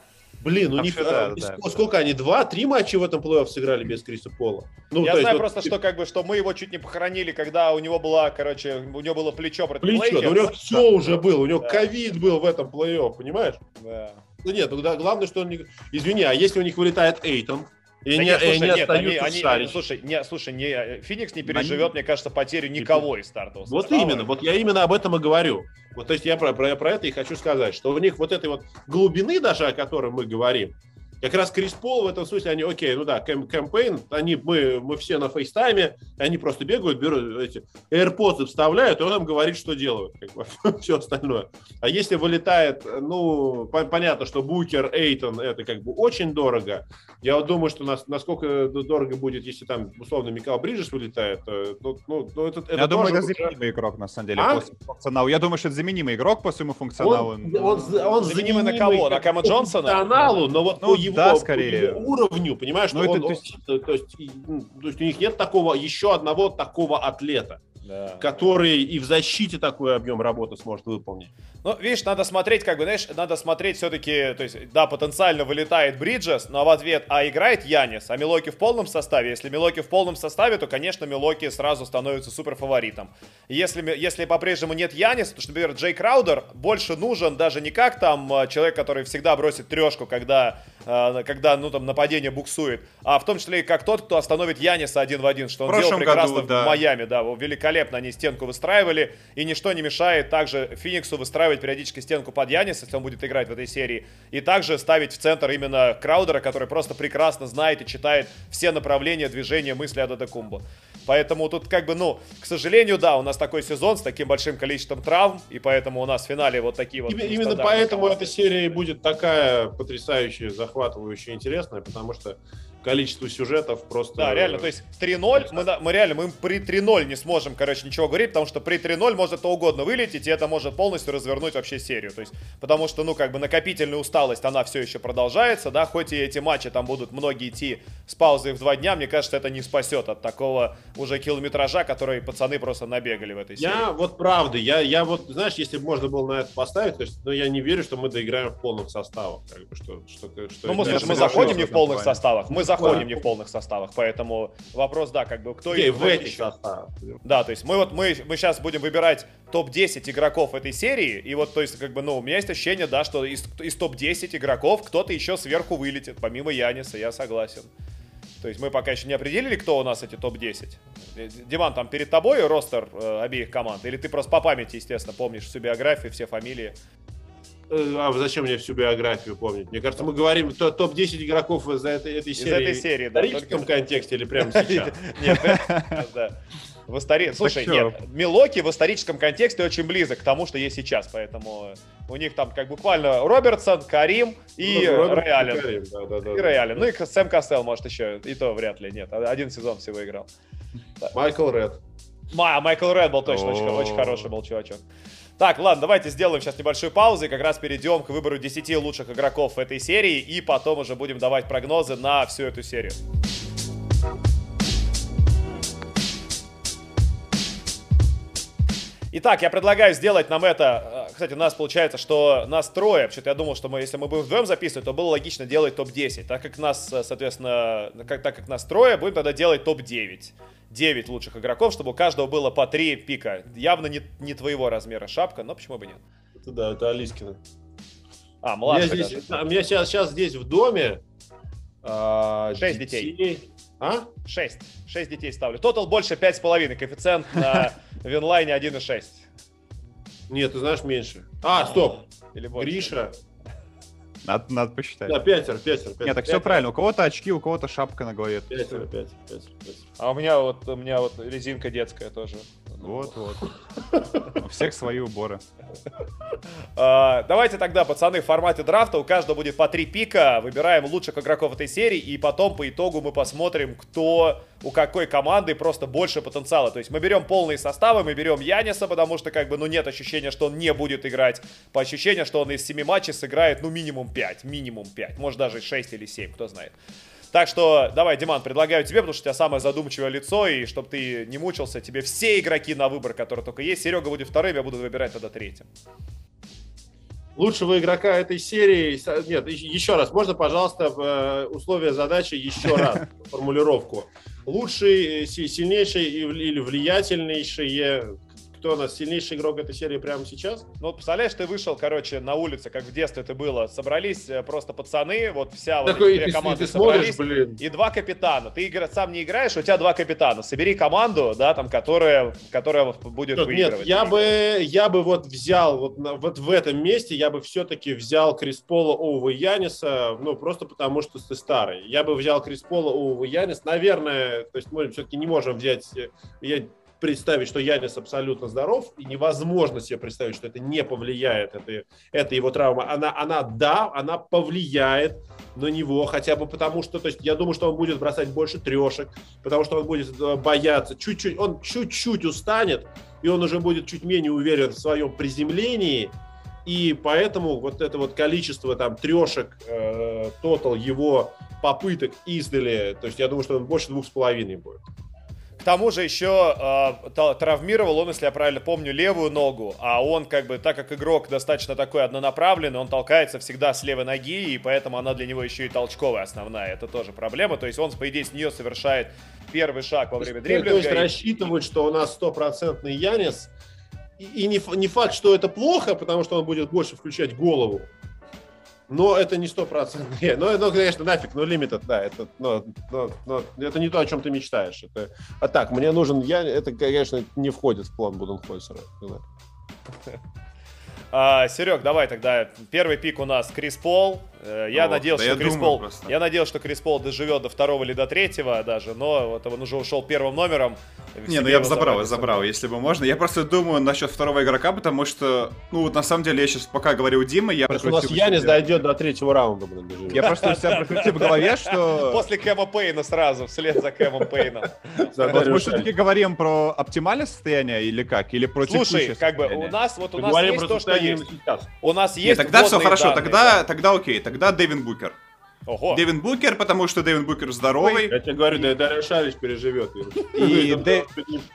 Блин, у них да, да, сколько они? Два, три матча в этом плей-офф сыграли без Криса Пола. Ну, Я знаю есть, просто, вот... что как бы, что мы его чуть не похоронили, когда у него была, короче, у него было плечо против Плечо, но у него все да. уже было, у него ковид да. был в этом плей-офф, понимаешь? Да. Ну нет, ну, да, главное, что он не... Извини, а если у них вылетает Эйтон, и да не, нет, слушай, не нет, они, они, слушай, не, слушай, не, Феникс не переживет, они... мне кажется, потерю никого из стартового Вот именно, вот я именно об этом и говорю. Вот, то есть я про, про, про это и хочу сказать, что у них вот этой вот глубины даже, о которой мы говорим, как раз Крис Пол в этом смысле, они, окей, ну да, Кэм, Кэм Пэйн, они, мы, мы все на FaceTime е, они просто бегают, берут эти AirPods вставляют, и он им говорит, что делают, как бы, все остальное. А если вылетает, ну, по понятно, что Букер, Эйтон, это как бы очень дорого. Я вот думаю, что нас, насколько дорого будет, если там, условно, Микал Бриджес вылетает, ну, ну, ну это, это Я думаю, это заменимый игрок, на самом деле, а? после функционала. Я думаю, что это заменимый игрок по своему функционалу. Он, он, он заменимый на кого? На Кэма Джонсона? Функционалу, но вот ну, его, да, скорее. его уровню, понимаешь, что ну, он, это, то, есть... то, есть, то есть у них нет такого, еще одного такого атлета да. который и в защите такой объем работы сможет выполнить. Ну, видишь, надо смотреть, как бы, знаешь, надо смотреть все-таки, то есть, да, потенциально вылетает Бриджес, но в ответ, а играет Янис, а Милоки в полном составе. Если Милоки в полном составе, то, конечно, Милоки сразу становится супер фаворитом. Если, если по-прежнему нет Яниса, то, что, например, Джей Краудер больше нужен даже не как там а, человек, который всегда бросит трешку, когда, а, когда ну, там, нападение буксует, а в том числе и как тот, кто остановит Яниса один в один, что он делал прекрасно году, да. в Майами, да, великолепно великолепно они стенку выстраивали, и ничто не мешает также Фениксу выстраивать периодически стенку под Янис, если он будет играть в этой серии, и также ставить в центр именно Краудера, который просто прекрасно знает и читает все направления движения мысли Ададекумбо. Поэтому тут как бы, ну, к сожалению, да, у нас такой сезон с таким большим количеством травм, и поэтому у нас в финале вот такие вот... Именно поэтому эта серия будет такая потрясающая, захватывающая, интересная, потому что количество сюжетов просто... Да, реально, то есть 3-0, мы, мы реально, мы при 3-0 не сможем, короче, ничего говорить, потому что при 3-0 может то угодно вылететь, и это может полностью развернуть вообще серию. То есть, потому что, ну, как бы накопительная усталость, она все еще продолжается, да, хоть и эти матчи там будут многие идти с паузой в два дня, мне кажется, это не спасет от такого уже километража, который пацаны просто набегали в этой серии. Я вот правда, я, я вот, знаешь, если бы можно было на это поставить, то есть, ну, я не верю, что мы доиграем в полных составах, как бы, что, что, что Ну, мы, слушай, мы заходим не в полных составах, мы заходим не в полных составах, поэтому вопрос, да, как бы кто okay, в этих составах. Да, то есть мы вот мы, мы сейчас будем выбирать топ-10 игроков этой серии, и вот, то есть, как бы, ну, у меня есть ощущение, да, что из, из топ-10 игроков кто-то еще сверху вылетит, помимо Яниса, я согласен. То есть мы пока еще не определили, кто у нас эти топ-10. Диман, там перед тобой ростер э, обеих команд? Или ты просто по памяти, естественно, помнишь всю биографию, все фамилии? Э, а зачем мне всю биографию помнить? Мне кажется, мы говорим топ-10 игроков из этой, этой серии. Из этой серии, да. В историческом только... контексте или прямо сейчас? Нет, да. В истори... Слушай, нет, Милоки в историческом контексте очень близок к тому, что есть сейчас, поэтому у них там как буквально Робертсон, Карим и ну, Рэй Аллен. Карим, да, да, да, и Рэй Аллен. Ну и Сэм Кассел, может, еще, и то вряд ли, нет, один сезон всего играл. Майкл Ред. Майкл Ред был точно очень хороший был чувачок. Так, ладно, давайте сделаем сейчас небольшую паузу и как раз перейдем к выбору 10 лучших игроков в этой серии и потом уже будем давать прогнозы на всю эту серию. Итак, я предлагаю сделать нам это. Э, кстати, у нас получается, что нас трое. Вообще-то я думал, что мы, если мы будем вдвоем записывать, то было логично делать топ-10. Так как нас, э, соответственно, как, так как нас трое, будем тогда делать топ-9. 9 лучших игроков, чтобы у каждого было по 3 пика. Явно не, не твоего размера шапка, но почему бы нет? Это да, это Алискина. А, младший. У меня, здесь, у меня сейчас, сейчас здесь в доме а, 6 детей. детей. А? 6. 6 детей ставлю. Тотал больше 5,5. Коэффициент на Винлайне 1,6. Нет, ты знаешь меньше. А, стоп. Или больше? Гриша. Надо, надо посчитать. Да, пятеро, пятеро, пятеро. Нет, так все пятеро, правильно. У кого-то очки, у кого-то шапка на голове. Пятеро, пятеро, пятеро, пятеро. А у меня вот, у меня вот резинка детская тоже. Вот, вот. У всех свои уборы. А, Давайте тогда, пацаны, в формате драфта у каждого будет по три пика. Выбираем лучших игроков этой серии. И потом по итогу мы посмотрим, кто у какой команды просто больше потенциала. То есть мы берем полные составы, мы берем Яниса, потому что как бы, ну, нет ощущения, что он не будет играть. По ощущению, что он из 7 матчей сыграет, ну, минимум 5. Минимум 5. Может, даже 6 или 7, кто знает. Так что, давай, Диман, предлагаю тебе, потому что у тебя самое задумчивое лицо, и чтобы ты не мучился, тебе все игроки на выбор, которые только есть. Серега будет вторым, я буду выбирать тогда третьим. Лучшего игрока этой серии... Нет, еще- раз. Можно, пожалуйста, э, условия задачи еще раз формулировку. Лучший, э, си- сильнейший или влиятельнейший... Кто у нас сильнейший игрок этой серии прямо сейчас? Ну, вот представляешь, ты вышел, короче, на улице, как в детстве это было. Собрались э, просто пацаны, вот вся вот Такой, эти две ты, ты смотришь, собрались. блин. И два капитана. Ты игра- сам не играешь, у тебя два капитана. Собери команду, да, там, которая, которая будет Нет, выигрывать. я бы, я бы вот взял, вот, вот в этом месте я бы все-таки взял Крис Пола, Оува Яниса, ну, просто потому что ты старый. Я бы взял Крис Пола, Оува Янис. Наверное, то есть мы все-таки не можем взять, э, я представить, что Янис абсолютно здоров, и невозможно себе представить, что это не повлияет, это, это его травма. Она, она, да, она повлияет на него, хотя бы потому что, то есть я думаю, что он будет бросать больше трешек, потому что он будет э, бояться, чуть-чуть, он чуть-чуть устанет, и он уже будет чуть менее уверен в своем приземлении, и поэтому вот это вот количество там трешек, э, тотал его попыток издали, то есть я думаю, что он больше двух с половиной будет. К тому же еще э, та- травмировал он, если я правильно помню, левую ногу, а он как бы, так как игрок достаточно такой однонаправленный, он толкается всегда с левой ноги, и поэтому она для него еще и толчковая основная. Это тоже проблема. То есть он, по идее, с нее совершает первый шаг во время То есть дриблинга. и- рассчитывают, что у нас стопроцентный Янис, и, не, не факт, что это плохо, потому что он будет больше включать голову, но это не стопроцентный. Ну, ну, конечно, нафиг, ну, лимитед, да, это, но, но- но это не то, о чем ты мечтаешь. Это, а так, мне нужен я, это, конечно, не входит в план Буденхольцера. А, Серег, давай тогда. Первый пик у нас Крис Пол. Э, Я О, надеялся, да что я Крис Пол. просто. Я надеялся, что Крис Пол доживет до второго или до третьего даже, но вот он уже ушел первым номером. Не, ну я бы забрал, я забрал, если бы можно. Я просто думаю насчет второго игрока, потому что, ну вот на самом деле я сейчас пока говорил Дима, я Просто у нас Янис себе- дойдет до третьего раунда, блин, доживет. Я просто у себя прокрутил в голове, что... После Кэма Пейна сразу, вслед за Кэмом Пейном. Вот мы все-таки говорим про оптимальное состояние или как? Или про Слушай, как бы у нас вот у нас есть то, что есть. У нас есть тогда все хорошо, тогда, да. тогда окей, тогда Дэвин Букер. Ого. Дэвин Букер, потому что Дэвин Букер здоровый, Я тебе говорю, да, Дарья Шалич переживет. И Дэ-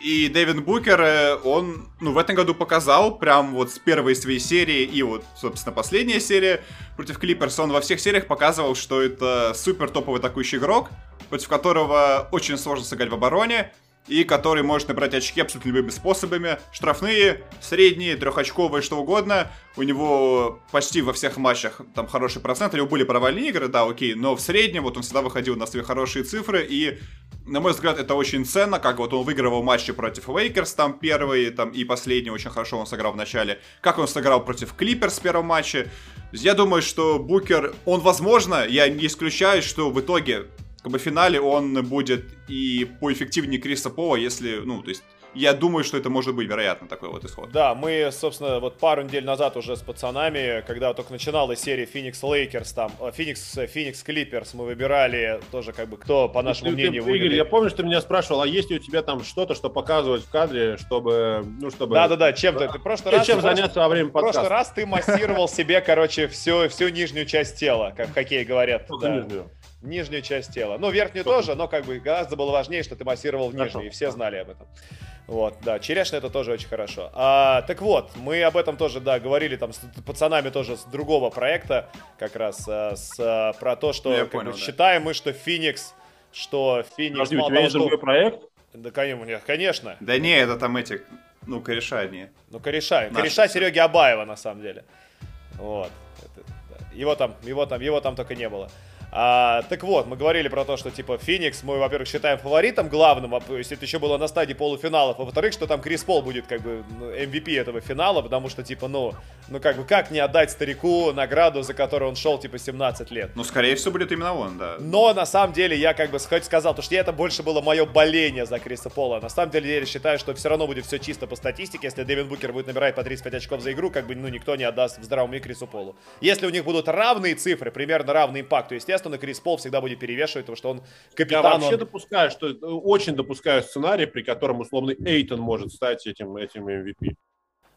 и Дэвин Букер, э, он, ну, в этом году показал, прям вот с первой своей серии и вот, собственно, последняя серия против Клиперс, он во всех сериях показывал, что это супер топовый атакующий игрок, против которого очень сложно сыграть в обороне, и который может набрать очки абсолютно любыми способами. Штрафные, средние, трехочковые, что угодно. У него почти во всех матчах там хороший процент. У него были провальные игры, да, окей, но в среднем вот он всегда выходил на свои хорошие цифры, и на мой взгляд, это очень ценно, как вот он выигрывал матчи против Лейкерс, там первый, там и последний очень хорошо он сыграл в начале, как он сыграл против Клиперс в первом матче. Я думаю, что Букер, он возможно, я не исключаю, что в итоге как бы в финале он будет и поэффективнее Криса Пола, если, ну, то есть, я думаю, что это может быть, вероятно, такой вот исход. Да, мы, собственно, вот пару недель назад уже с пацанами, когда только начиналась серия Феникс Лейкерс, там, Феникс, Феникс Клиперс, мы выбирали тоже, как бы, кто, по нашему Ты- ты, мнению, Игорь, выиграет. я помню, что ты меня спрашивал, а есть ли у тебя там что-то, что показывать в кадре, чтобы, ну, чтобы... Да-да-да, чем ты? Ты прошлый Ну, раз... чем заняться во время В прошлый подкаста? раз ты массировал себе, короче, всю, всю нижнюю часть тела, как в хоккее говорят. Да. нижнюю. Нижнюю часть тела. Ну, верхнюю тоже, но как бы гораздо было важнее, что ты массировал Хорошо. нижнюю, и все знали об этом. Вот, да, черешня это тоже очень хорошо. А, так вот, мы об этом тоже, да, говорили там с пацанами тоже с другого проекта, как раз а, с, а, про то, что Ну, как понял, бы, да. считаем мы, что Феникс, что Феникс Подожди, у тебя того, есть что- другой проект? Да, конечно, конечно. Да не, это там эти, ну, кореша одни. Ну, кореша. Наши Кореша все. Сереги Абаева, на самом деле. Вот. Это, да. Его там, его там, его там только не было. А, так вот, мы говорили про то, что, типа, Феникс мы, во-первых, считаем фаворитом главным, а, то есть это еще было на стадии полуфиналов, а во-вторых, что там Крис Пол будет, как бы, MVP этого финала, потому что, типа, ну, ну, как бы, как не отдать старику награду, за которую он шел, типа, 17 лет? Ну, скорее всего, будет именно он, да. Но, на самом деле, я, как бы, хоть сказал, то, что это больше было мое боление за Криса Пола. На самом деле, я считаю, что все равно будет все чисто по статистике. Если Дэвин Букер будет набирать по 35 очков за игру, как бы, ну, никто не отдаст в здравом уме Крису Полу. Если у них будут равные цифры, примерно равный импакт, то, естественно, Крис Пол всегда будет перевешивать, потому что он капитан. Я вообще он... допускаю, что очень допускаю сценарий, при котором условный Эйтон может стать этим, этим MVP.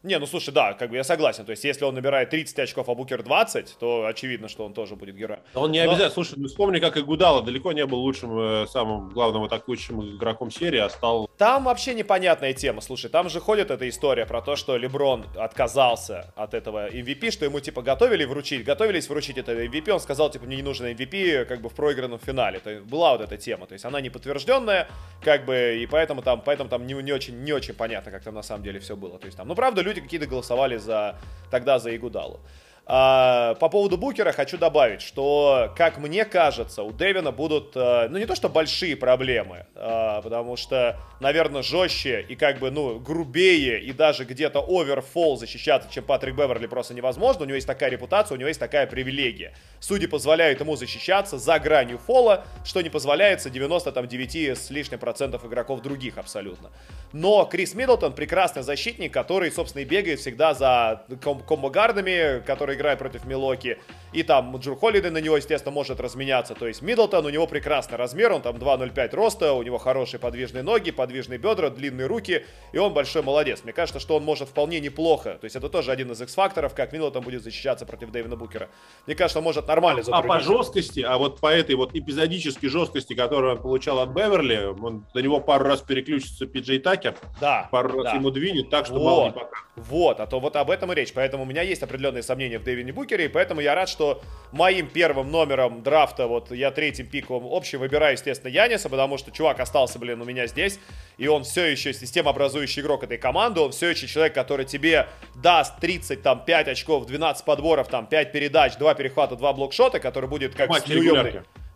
Не, ну слушай, да, как бы я согласен. То есть, если он набирает 30 очков, а Букер 20, то очевидно, что он тоже будет героем. Он не Но... обязательно. Слушай, ну вспомни, как и Гудала далеко не был лучшим, э, самым главным атакующим игроком серии, а стал... Там вообще непонятная тема. Слушай, там же ходит эта история про то, что Леброн отказался от этого MVP, что ему типа готовили вручить, готовились вручить это MVP, он сказал, типа, мне не нужен MVP, как бы в проигранном финале. То есть, была вот эта тема. То есть, она не подтвержденная, как бы, и поэтому там, поэтому там не, не очень, не очень понятно, как там на самом деле все было. То есть, там, ну, правда, люди какие-то голосовали за, тогда за Игудалу. А, по поводу Букера хочу добавить, что, как мне кажется, у Дэвина будут, а, ну не то что большие проблемы, а, потому что, наверное, жестче и как бы, ну, грубее и даже где-то оверфол защищаться, чем Патрик Беверли просто невозможно. У него есть такая репутация, у него есть такая привилегия. Судьи позволяют ему защищаться за гранью фола, что не позволяется 99 с лишним процентов игроков других абсолютно. Но Крис Миддлтон прекрасный защитник, который, собственно, и бегает всегда за ком- комбо-гардами, которые играет против Милоки. И там Джур Холлиды на него, естественно, может разменяться. То есть Миддлтон, у него прекрасный размер, он там 2.05 роста, у него хорошие подвижные ноги, подвижные бедра, длинные руки, и он большой молодец. Мне кажется, что он может вполне неплохо. То есть это тоже один из X-факторов, как Миддлтон будет защищаться против Дэвина Букера. Мне кажется, он может нормально А по жесткости, а вот по этой вот эпизодической жесткости, которую он получал от Беверли, он до него пару раз переключится Пиджей Такер, да, пару да. раз ему двинет так, что вот, мало не покажет. Вот, а то вот об этом и речь. Поэтому у меня есть определенные сомнения в Дэвине Букере, и поэтому я рад, что моим первым номером драфта, вот я третьим пиком общий выбираю, естественно, Яниса, потому что чувак остался, блин, у меня здесь, и он все еще системообразующий игрок этой команды, он все еще человек, который тебе даст 30, там, 5 очков, 12 подборов, там, 5 передач, 2 перехвата, 2 блокшота, который будет как Матч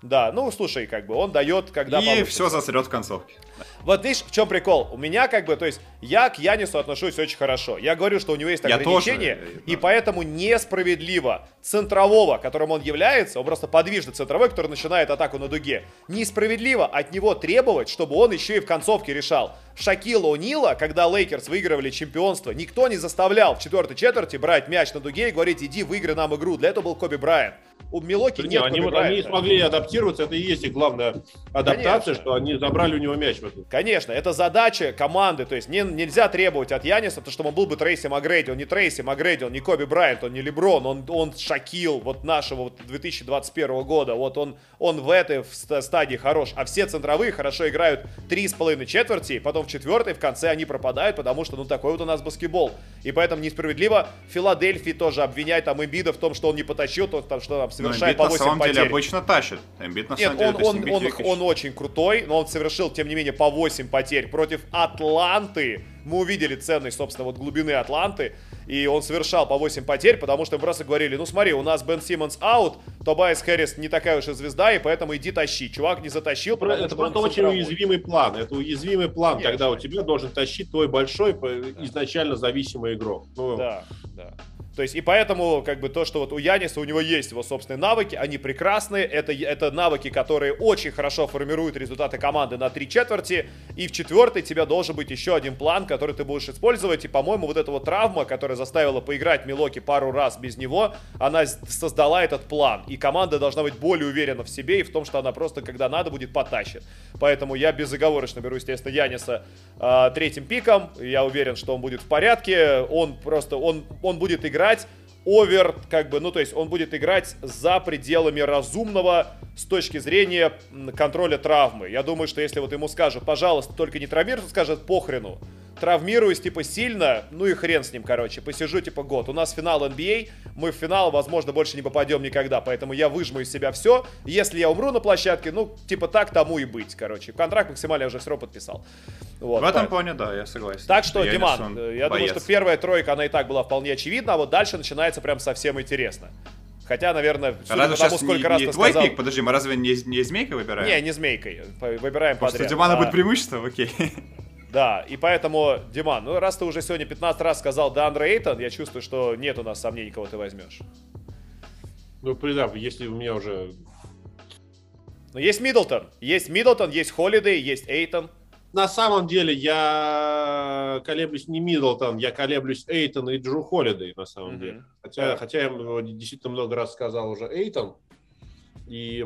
Да, ну, слушай, как бы, он дает, когда И получится. все засрет в концовке. Вот видишь, в чем прикол? У меня как бы, то есть, я к Янису отношусь очень хорошо. Я говорю, что у него есть ограничения, тоже, и да. поэтому несправедливо центрового, которым он является, он просто подвижный центровой, который начинает атаку на дуге, несправедливо от него требовать, чтобы он еще и в концовке решал. Шакила О'Нила, когда Лейкерс выигрывали чемпионство, никто не заставлял в четвертой четверти брать мяч на дуге и говорить, иди выиграй нам игру. Для этого был Коби Брайан. У Милуоки нет, нет они, они смогли адаптироваться, это и есть их главная адаптация, Конечно. что они забрали у него мяч в этом. Конечно, это задача команды, то есть не, нельзя требовать от Яниса, то, чтобы он был бы Трейси Магрейди, он не Трейси Магрейди, он не Коби Брайант, он не Леброн, он, он Шакил вот нашего вот 2021 года, вот он, он в этой стадии хорош, а все центровые хорошо играют три с половиной четверти, потом в четвертой в конце они пропадают, потому что ну такой вот у нас баскетбол, и поэтому несправедливо Филадельфии тоже обвинять там Эмбида в том, что он не потащил, то, там, что там совершает по 8 на самом потерь. деле обычно тащит. Эмбит на Нет, самом деле, он, он, он, он, он очень крутой, но он совершил, тем не менее, по 8 потерь против Атланты. Мы увидели ценность, собственно, вот глубины Атланты. И он совершал по 8 потерь, потому что мы просто говорили, ну смотри, у нас Бен Симмонс out, Тобайс Хэрис не такая уж и звезда, и поэтому иди тащи. Чувак не затащил, потому Это просто очень уязвимый план. Это уязвимый план, Конечно. когда у тебя должен тащить твой большой, изначально зависимый игрок. Ну, да, да. То есть, и поэтому, как бы, то, что вот у Яниса, у него есть его собственные навыки, они прекрасные, это, это навыки, которые очень хорошо формируют результаты команды на три четверти, и в четвертой тебя должен быть еще один план, который ты будешь использовать, и, по-моему, вот эта вот травма, которая заставила поиграть Милоки пару раз без него, она создала этот план, и команда должна быть более уверена в себе и в том, что она просто, когда надо, будет потащит. Поэтому я безоговорочно беру, естественно, Яниса э, третьим пиком, я уверен, что он будет в порядке, он просто, он, он будет играть играть овер, как бы, ну, то есть он будет играть за пределами разумного с точки зрения контроля травмы. Я думаю, что если вот ему скажут, пожалуйста, только не травмируйся, скажет, похрену травмируюсь, типа, сильно, ну и хрен с ним, короче, посижу, типа, год. У нас финал NBA, мы в финал, возможно, больше не попадем никогда, поэтому я выжму из себя все. Если я умру на площадке, ну, типа, так тому и быть, короче. Контракт максимально я уже все равно подписал. Вот, в этом так. плане, да, я согласен. Так что, я Диман, я боец. думаю, что первая тройка, она и так была вполне очевидна, а вот дальше начинается прям совсем интересно. Хотя, наверное, судя разве по тому, сколько не, раз не ты твой сказал... пик? Подожди, мы разве не, не змейкой выбираем? Не, не змейкой. Выбираем Потому подряд. что у Димана А, будет преимущество? Окей. Да, и поэтому, Диман, ну раз ты уже сегодня 15 раз сказал Деандре Эйтон, я чувствую, что нет у нас сомнений, кого ты возьмешь. Ну, да, если у меня уже... Но есть Миддлтон, есть Миддлтон, есть Холидей, есть Эйтон. На самом деле я колеблюсь не Миддлтон, я колеблюсь Эйтон и Джу Холидей, на самом Мгм. деле. Хотя, хотя я ему действительно много раз сказал уже Эйтон. И...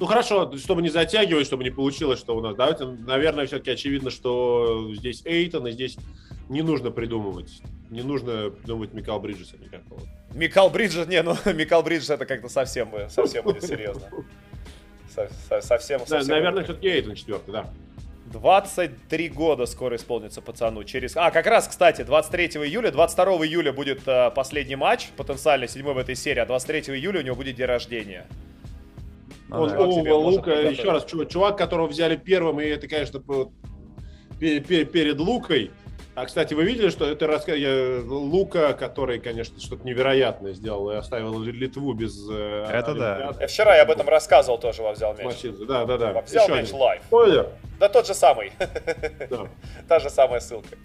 Ну хорошо, чтобы не затягивать, чтобы не получилось, что у нас... Давайте, наверное, все-таки очевидно, что здесь Эйтон, и здесь не нужно придумывать. Не нужно придумывать Микал Бриджеса никакого. Микал Бриджес, не, ну Микал Бриджес это как-то совсем, совсем серьезно. Со- со- Совсем, Да, совсем. наверное, все-таки Эйтон четвертый, да. 23 года скоро исполнится пацану. Через... А, как раз, кстати, 23 июля, 22 июля будет э, последний матч, потенциально седьмой в этой серии, а 23 июля у него будет день рождения. Ну Он да. Лука, приготовить. еще раз, чувак, которого взяли первым, и это, конечно, перед Лукой. А, кстати, вы видели, что это раска... я- Лука, который, конечно, что-то невероятное сделал и оставил Литву без... э, Это да. Я вчера я об этом рассказывал тоже во «Взял мяч». Мочился. Да, да, да. Взял Еще мяч один. live. Спойлер. Да тот же самый. Да. Та же самая ссылка.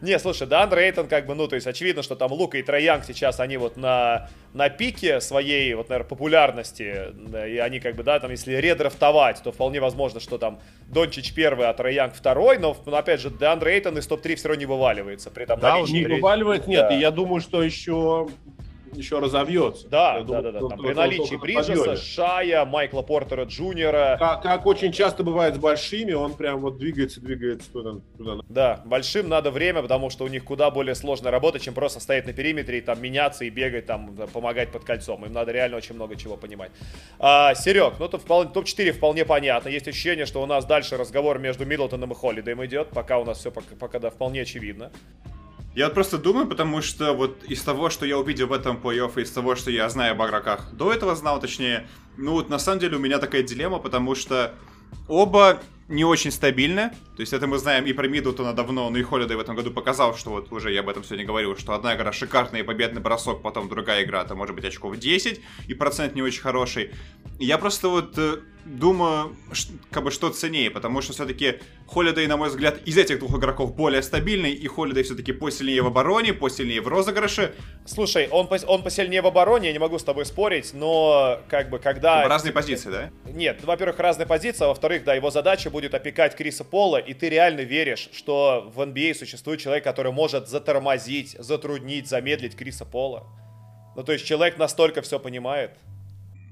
Не, слушай, Деандре Эйтон, как бы, ну, то есть, очевидно, что там Лука и Трэй Янг сейчас, они вот на, на пике своей, вот, наверное, популярности, и они, как бы, да, там, если редрафтовать, то вполне возможно, что там Дончич первый, а Трэй Янг второй, но, ну, опять же, Деандре Эйтон из топ-3 все равно не вываливается, при этом Да, наличии- Не вываливает, нет. Да. И я думаю, что еще, еще разовьется. Да, Я да, думаю, да, да, там, при наличии Бриджеса. Шая, Майкла Портера Джуниора, Как, как очень часто бывает с большими, он прям вот двигается, двигается туда. туда. Да, большим надо время, потому что у них куда более сложная работа, чем просто стоять на периметре и там меняться и бегать, там, помогать под кольцом. Им надо реально очень много чего понимать. А, Серег, ну тут вполне, топ-4 вполне понятно. Есть ощущение, что у нас дальше разговор между Миддлтоном и Холлидеем идет, пока у нас все пока, пока да, вполне очевидно. Я вот просто думаю, потому что вот из того, что я увидел в этом плей-офф, и из того, что я знаю об игроках, до этого знал, точнее, ну вот на самом деле у меня такая дилемма, потому что оба не очень стабильны. То есть это мы знаем и про Миддлтона давно, но и Холидей в этом году показал, что вот уже я об этом сегодня говорил, что одна игра шикарный и победный бросок, потом другая игра, это может быть очков 10, и процент не очень хороший. Я просто вот э, думаю, как бы что ценнее, потому что все-таки Холидей, на мой взгляд, из этих двух игроков более стабильный, и Холидей все-таки посильнее в обороне, посильнее в розыгрыше. Слушай, он, пос- он посильнее в обороне, я не могу с тобой спорить, но как бы когда... Бы разные позиции, да? Нет, во-первых, разные позиции, а во-вторых, да, его задача будет опекать Криса Пола, и ты реально веришь, что в NBA существует человек, который может затормозить, затруднить, замедлить Криса Пола. Ну, то есть человек настолько все понимает.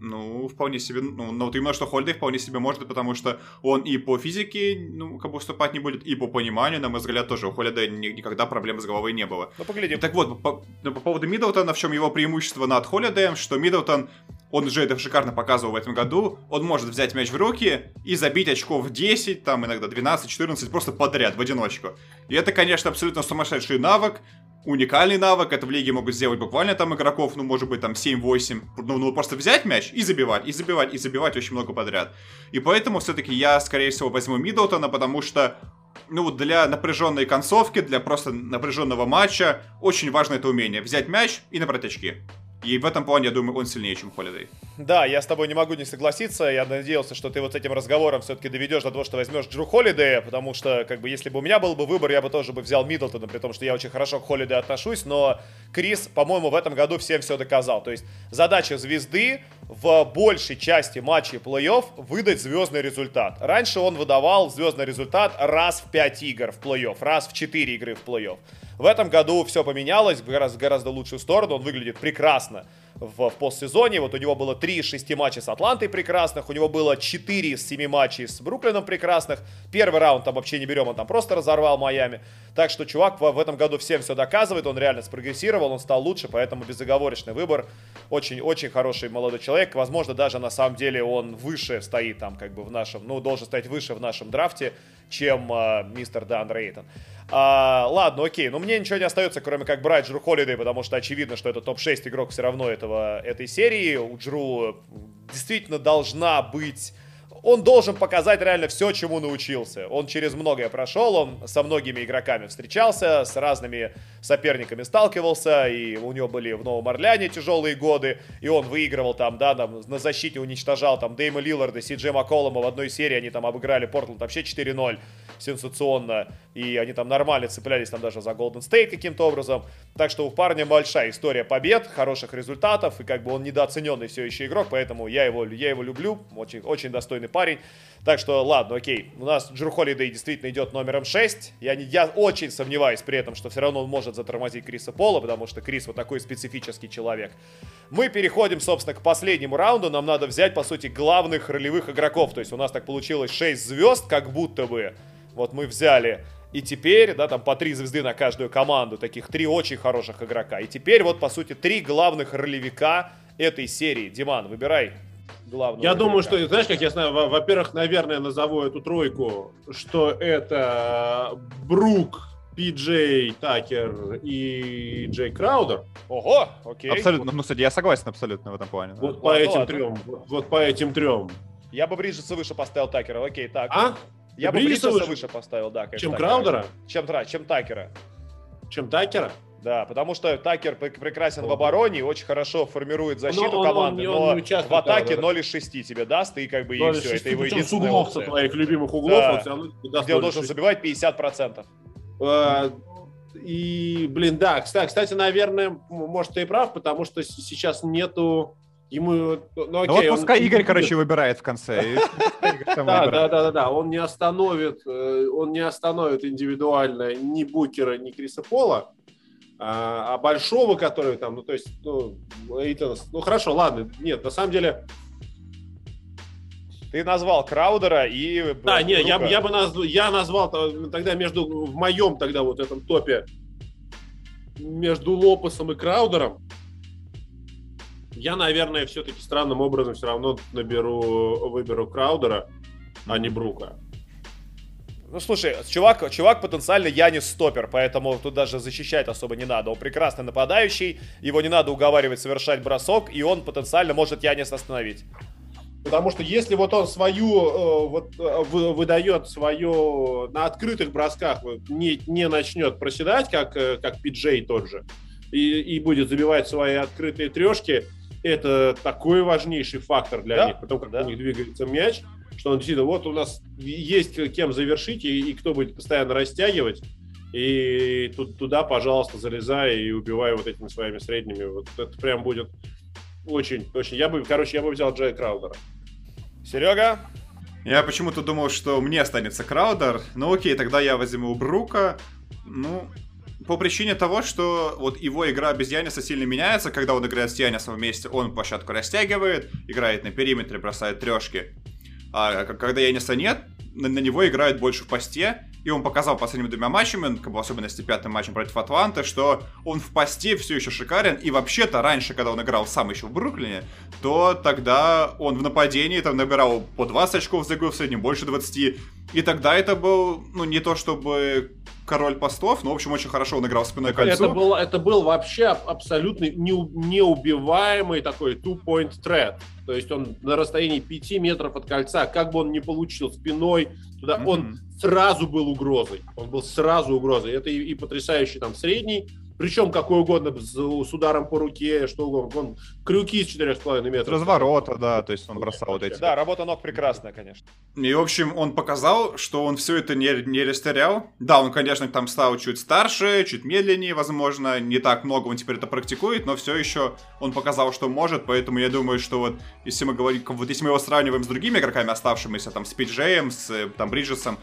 Ну, вполне себе, ну, но вот именно что Холидей вполне себе может, потому что он и по физике, ну, как бы уступать не будет, и по пониманию, на мой взгляд, тоже у Холидея ни- никогда проблем с головой не было. Ну, поглядим. Так вот, по, ну, по поводу Миддлтона, в чем его преимущество над Холидеем, что Миддлтон, он уже это шикарно показывал в этом году, он может взять мяч в руки и забить очков 10, там иногда 12, 14, просто подряд, в одиночку. И это, конечно, абсолютно сумасшедший навык, уникальный навык, это в лиге могут сделать буквально там игроков, ну, может быть, там 7-8, ну, ну, просто взять мяч и забивать, и забивать, и забивать очень много подряд. И поэтому все-таки я, скорее всего, возьму Миддлтона, потому что ну, для напряженной концовки, для просто напряженного матча очень важно это умение. Взять мяч и набрать очки. И в этом плане, я думаю, он сильнее, чем Холидей. Да, я с тобой не могу не согласиться. Я надеялся, что ты вот с этим разговором все-таки доведешь до того, что возьмешь Джру Холидея, потому что, как бы, если бы у меня был бы выбор, я бы тоже бы взял Миддлтона, при том, что я очень хорошо к Холидею отношусь, но Крис, по-моему, в этом году всем все доказал. То есть задача звезды в большей части матчей плей-офф выдать звездный результат. Раньше он выдавал звездный результат раз в 5 игр в плей-офф, раз в 4 игры в плей-офф. В этом году все поменялось в гораздо, гораздо лучшую сторону. Он выглядит прекрасно в, в постсезоне. Вот у него было 3 из 6 матчей с Атлантой прекрасных. У него было 4 из 7 матчей с Бруклином прекрасных. Первый раунд там вообще не берем, он там просто разорвал Майами. Так что чувак в, в этом году всем все доказывает. Он реально спрогрессировал, он стал лучше, поэтому безоговорочный выбор. Очень-очень хороший молодой человек. Возможно, даже на самом деле он выше стоит там как бы в нашем, ну, должен стоять выше в нашем драфте, чем э, мистер Дан Рейтон. А, ладно, окей, но мне ничего не остается, кроме как брать Джру Холидей, потому что очевидно, что это топ-6 игрок все равно этого, этой серии. У Джру действительно должна быть он должен показать реально все, чему научился. Он через многое прошел, он со многими игроками встречался, с разными соперниками сталкивался, и у него были в Новом Орлеане тяжелые годы, и он выигрывал там, да, там, на защите уничтожал там Дэйма Лилларда, Си Джей Макколома в одной серии, они там обыграли Портленд вообще 4-0 сенсационно, и они там нормально цеплялись там даже за Golden State каким-то образом. Так что у парня большая история побед, хороших результатов, и как бы он недооцененный все еще игрок, поэтому я его, я его люблю, очень, очень достойный парень. Так что, ладно, окей, у нас Джру Холидей действительно идет номером 6. Я, не, я очень сомневаюсь при этом, что все равно он может затормозить Криса Пола, потому что Крис вот такой специфический человек. Мы переходим, собственно, к последнему раунду. Нам надо взять, по сути, главных ролевых игроков. То есть у нас так получилось 6 звезд, как будто бы. Вот мы взяли и теперь, да, там по три звезды на каждую команду, таких три очень хороших игрока. И теперь вот, по сути, три главных ролевика этой серии. Диман, выбирай главного. Я игрока. думаю, что, знаешь, как я знаю, во- во-первых, наверное, назову эту тройку, что это Брук, Пиджей Такер и Джей Краудер. Ого, окей. Абсолютно, ну, кстати, я согласен абсолютно в этом плане. да. Вот по Ладно, этим ладно. трем. Вот, вот по этим трем. Я бы Бриджеса выше поставил Такера, окей, так. А? Я бы Бриджеса выше? выше поставил, да. Чем Такера. Краудера? Чем, чем Такера. Чем Такера? Да, потому что Такер пр- прекрасен в Ого. обороне и очень хорошо формирует защиту он- он команды, не- он но участвует, в атаке да, да. 0 из 6 тебе даст, и как бы и все, это его причем с единственная углов, со твоих любимых углов, Да. он все равно тебе даст Где он должен забивать 50%. Э, И, блин, да, кстати, наверное, может, ты и прав, потому что сейчас нету ему... Ну, Ну окей, вот он- пускай Игорь, короче, выбирает в конце. Да, да, да, да, да. Он не остановит, э, он не остановит индивидуально ни Букера, ни Криса Пола, а, а большого, который там, ну то есть, ну, ну хорошо, ладно, нет, на самом деле, Ты назвал Краудера и... да, не, я, я бы назвал, я назвал то- тогда между в моем тогда вот этом топе между Лопесом и Краудером. Я, наверное, все-таки странным образом все равно наберу, выберу Краудера, а не Брука. Ну, слушай, чувак, чувак потенциально Янис стопер, поэтому тут даже защищать особо не надо. Он прекрасный нападающий, его не надо уговаривать совершать бросок, и он потенциально может Янис остановить. Потому что если вот он свою э, вот э, вы- выдает свое на открытых бросках вот, не, не начнет проседать, как, э, как Пиджей тот же, и, и будет забивать свои открытые трешки, это такой важнейший фактор для Да, них, потому как да. у них двигается мяч, что он действительно, вот у нас есть кем завершить, и, и кто будет постоянно растягивать, и тут, туда, пожалуйста, залезай и убивай вот этими своими средними. Вот это прям будет очень, очень. Я бы, короче, я бы взял Джея Краудера. Серега? Я почему-то думал, что мне останется Краудер. Ну окей, тогда я возьму Брука. Ну, по причине того, что вот его игра без Яниса сильно меняется. Когда он играет с Янисом вместе, он площадку растягивает, играет на периметре, бросает трешки. А когда Яниса нет, на, на него играют больше в посте. И он показал последними двумя матчами, ну, как бы в особенности пятым матчем против Атланты, что он в посте все еще шикарен. И вообще-то раньше, когда он играл сам еще в Бруклине, то тогда он в нападении там набирал по 20 очков за игру, в среднем больше 20. И тогда это был, ну, не то чтобы король постов, но, в общем, очень хорошо он играл спиной к кольцу. Это был, это был вообще аб- абсолютно неу- неубиваемый такой two-point threat. То есть он на расстоянии 5 метров от кольца, как бы он ни получил спиной, туда, Мгм. он сразу был угрозой. Он был сразу угрозой. Это и, и потрясающий там средний, причем какой угодно, с, с ударом по руке, что угодно. Он крюки с 4,5 С метров. разворота, да, то есть он бросал вот эти. Да, работа ног прекрасная, конечно. И, в общем, он показал, что он все это не, не растерял. Да, он, конечно, там стал чуть старше, чуть медленнее, возможно, не так много он теперь это практикует, но все еще он показал, что может, поэтому я думаю, что вот если мы говорим, вот если мы его сравниваем с другими игроками оставшимися, там, с Пиджеем, с э, там, Бриджесом,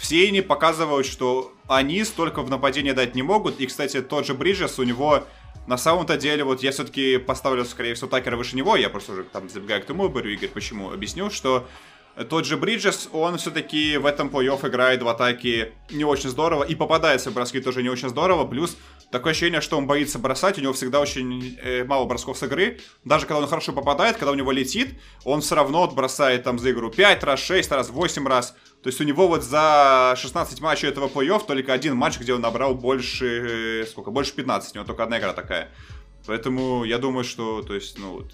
все они показывают, что они столько в нападении дать не могут. И, кстати, тот же Бриджес, у него на самом-то деле, вот я все-таки поставлю, скорее всего, Такера выше него. Я просто уже там забегаю к тому, говорю, Игорь, почему? Объясню, что тот же Бриджес, он все-таки в этом плей-офф играет в атаке не очень здорово и попадается в броски тоже не очень здорово. Плюс такое ощущение, что он боится бросать, у него всегда очень э, мало бросков с игры. Даже когда он хорошо попадает, когда у него летит, он все равно бросает там за игру 5 раз, 6 раз, 8 раз. То есть у него вот за 16 матчей этого плей-офф только один матч, где он набрал больше, э, сколько, больше 15, у него только одна игра такая. Поэтому я думаю, что, то есть, ну,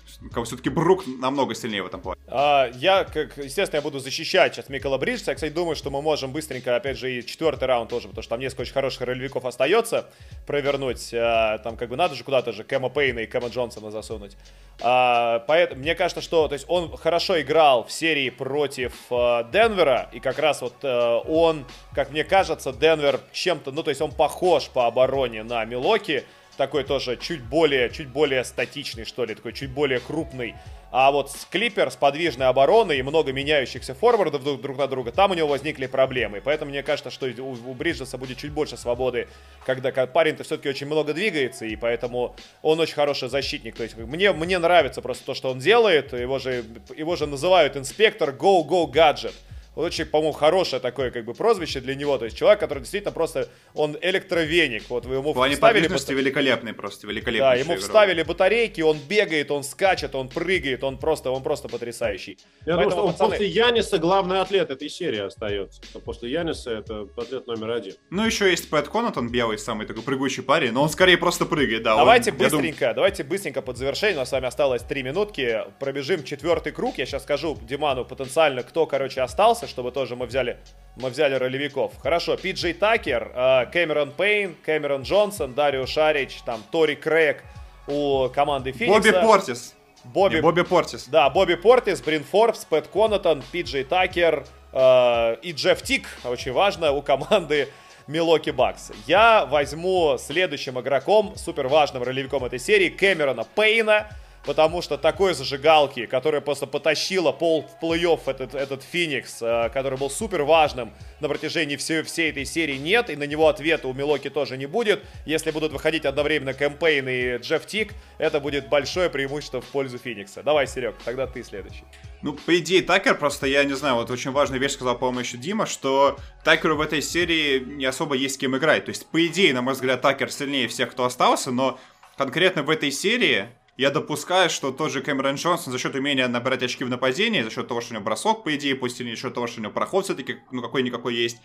все-таки Брук намного сильнее в этом плане. А, я, как, естественно, я буду защищать сейчас Микола Бриджса. Я, кстати, думаю, что мы можем быстренько, опять же, и четвертый раунд тоже, потому что там несколько очень хороших ролевиков остается провернуть. А, там как бы надо же куда-то же Кэма Пейна и Кэма Джонсона засунуть. А, поэтому мне кажется, что то есть он хорошо играл в серии против а, Денвера, и как раз вот а, он, как мне кажется, Денвер чем-то, ну то есть он похож по обороне на Милоки, такой тоже чуть более, чуть более статичный, что ли, такой чуть более крупный. А вот с Клипер, с подвижной обороной и много меняющихся форвардов друг, друг на друга, там у него возникли проблемы. Поэтому мне кажется, что у, у Бриджеса будет чуть больше свободы, когда парень-то все-таки очень много двигается, и поэтому он очень хороший защитник. То есть мне, мне нравится просто то, что он делает. Его же, его же называют инспектор Go Go Gadget очень, по-моему, хорошее такое как бы прозвище для него. То есть человек, который действительно просто, он электровеник. Вот вы ему В плане вставили... Бат... великолепный просто, великолепный. Да, ему игрок. вставили батарейки, он бегает, он скачет, он прыгает, он просто, он просто потрясающий. Я Поэтому, думаю, что пацаны... после Яниса главный атлет этой серии остается. После Яниса это атлет номер один. Ну, еще есть Пэт Коннот, он белый, самый такой прыгучий парень, но он скорее просто прыгает, да. Давайте он, быстренько, думаю... давайте быстренько под завершение, у нас с вами осталось три минутки, пробежим четвертый круг. Я сейчас скажу Диману потенциально, кто, короче, остался, чтобы тоже мы взяли мы взяли ролевиков. Хорошо, Пиджей Такер, э, Кэмерон Пейн, Кэмерон Джонсон, Дарио Шарич, там Тори Крэг у команды Феникса. Бобби Портис. Бобби, Бобби Портис. Да, Бобби Портис, Брин Форбс, Пэт Конатон, Пиджей Такер э, и Джефф Тик, очень важно, у команды Милоки Бакс. Я возьму следующим игроком, супер важным ролевиком этой серии, Кэмерона Пейна потому что такой зажигалки, которая просто потащила пол в плей-офф этот, этот Феникс, э, который был супер важным на протяжении всей, всей этой серии, нет, и на него ответа у Милоки тоже не будет. Если будут выходить одновременно Кэмпейн и Джефф Тик, это будет большое преимущество в пользу Феникса. Давай, Серег, тогда ты следующий. Ну, по идее, Такер просто, я не знаю, вот очень важную вещь сказал, по-моему, еще Дима, что Такеру в этой серии не особо есть с кем играть. То есть, по идее, на мой взгляд, Такер сильнее всех, кто остался, но конкретно в этой серии я допускаю, что тот же Кэмерон Джонсон за счет умения набирать очки в нападении, за счет того, что у него бросок, по идее, пусть и за счет того, что у него проход все-таки, ну, какой-никакой есть,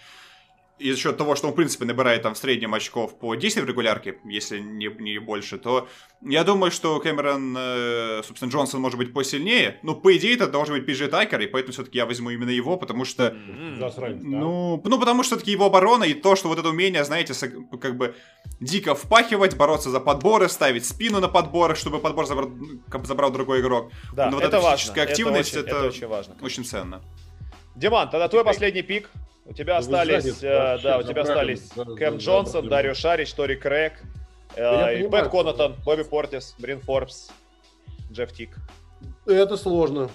и за счет того, что он, в принципе, набирает там в среднем очков по 10 в регулярке, если не, не больше, то я думаю, что Кэмерон, э, собственно, Джонсон может быть посильнее. Ну, по идее, это должен быть Пиджи Такер, и поэтому все-таки я возьму именно его, потому что... Засранец, ну, да? ну, потому что все-таки его оборона и то, что вот это умение, знаете, как бы дико впахивать, бороться за подборы, ставить спину на подборы, чтобы подбор забрал, забрал другой игрок. Да, Но вот это важно. активность, это, очень, это, это очень важно. Очень ценно. Диман, тогда твой последний пик. У тебя остались, э, да, у тебя остались Кэм Джонсон, Дарио Шарич, Тори Крэг, э, Пэт Конатон, Бобби Портис, Брин Форбс, Джефф Тик. Это сложно.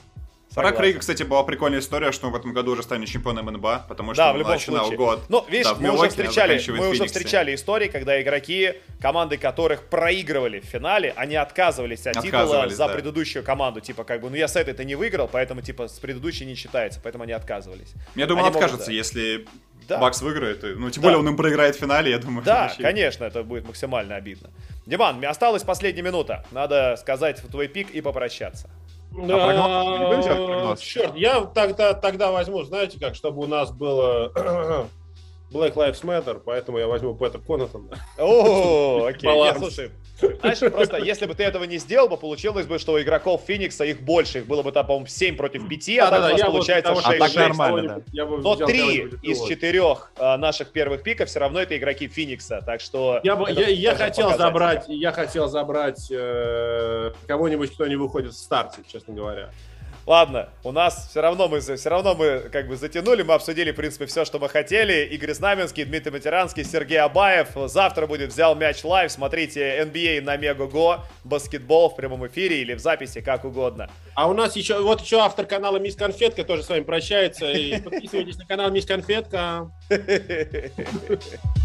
Про Крейга, кстати, была прикольная история, что он в этом году уже станет чемпионом НБА, потому что да, он в любом начинал случае. год. Ну, видишь, да, мы, Милоке, уже встречали, мы уже встречали истории, когда игроки, команды которых проигрывали в финале, они отказывались от титула за да. предыдущую команду. Типа, как бы, ну я с этой-то не выиграл, поэтому, типа, с предыдущей не считается, поэтому они отказывались. Я думаю, они он откажется, могут, да. если да. Бакс выиграет. Ну, тем да. более он им проиграет в финале, я думаю. Да, конечно, это будет максимально обидно. Диман, мне осталась последняя минута. Надо сказать твой пик и попрощаться. А Черт, я тогда, тогда возьму, знаете как, чтобы у нас было Black Lives Matter, поэтому я возьму Пэтра Конатона. О, окей. Нет, слушай, знаешь, просто если бы ты этого не сделал, бы получилось бы, что у игроков Феникса их больше. Их было бы там, по-моему, 7 против 5, а так у нас получается 6-6. Но 3 из 4 а, наших первых пиков все равно это игроки Феникса. Так что... Я хотел забрать, я хотел забрать э, кого-нибудь, кто не выходит в старте, честно говоря. Ладно, у нас все равно мы все равно мы как бы затянули, мы обсудили, в принципе, все, что мы хотели. Игорь Знаменский, Дмитрий Матеранский, Сергей Абаев. Завтра будет «Взял мяч live». Смотрите NBA на Megogo, баскетбол в прямом эфире или в записи, как угодно. А у нас еще, вот еще автор канала Мисс Конфетка тоже с вами прощается. И подписывайтесь на канал Мисс Конфетка.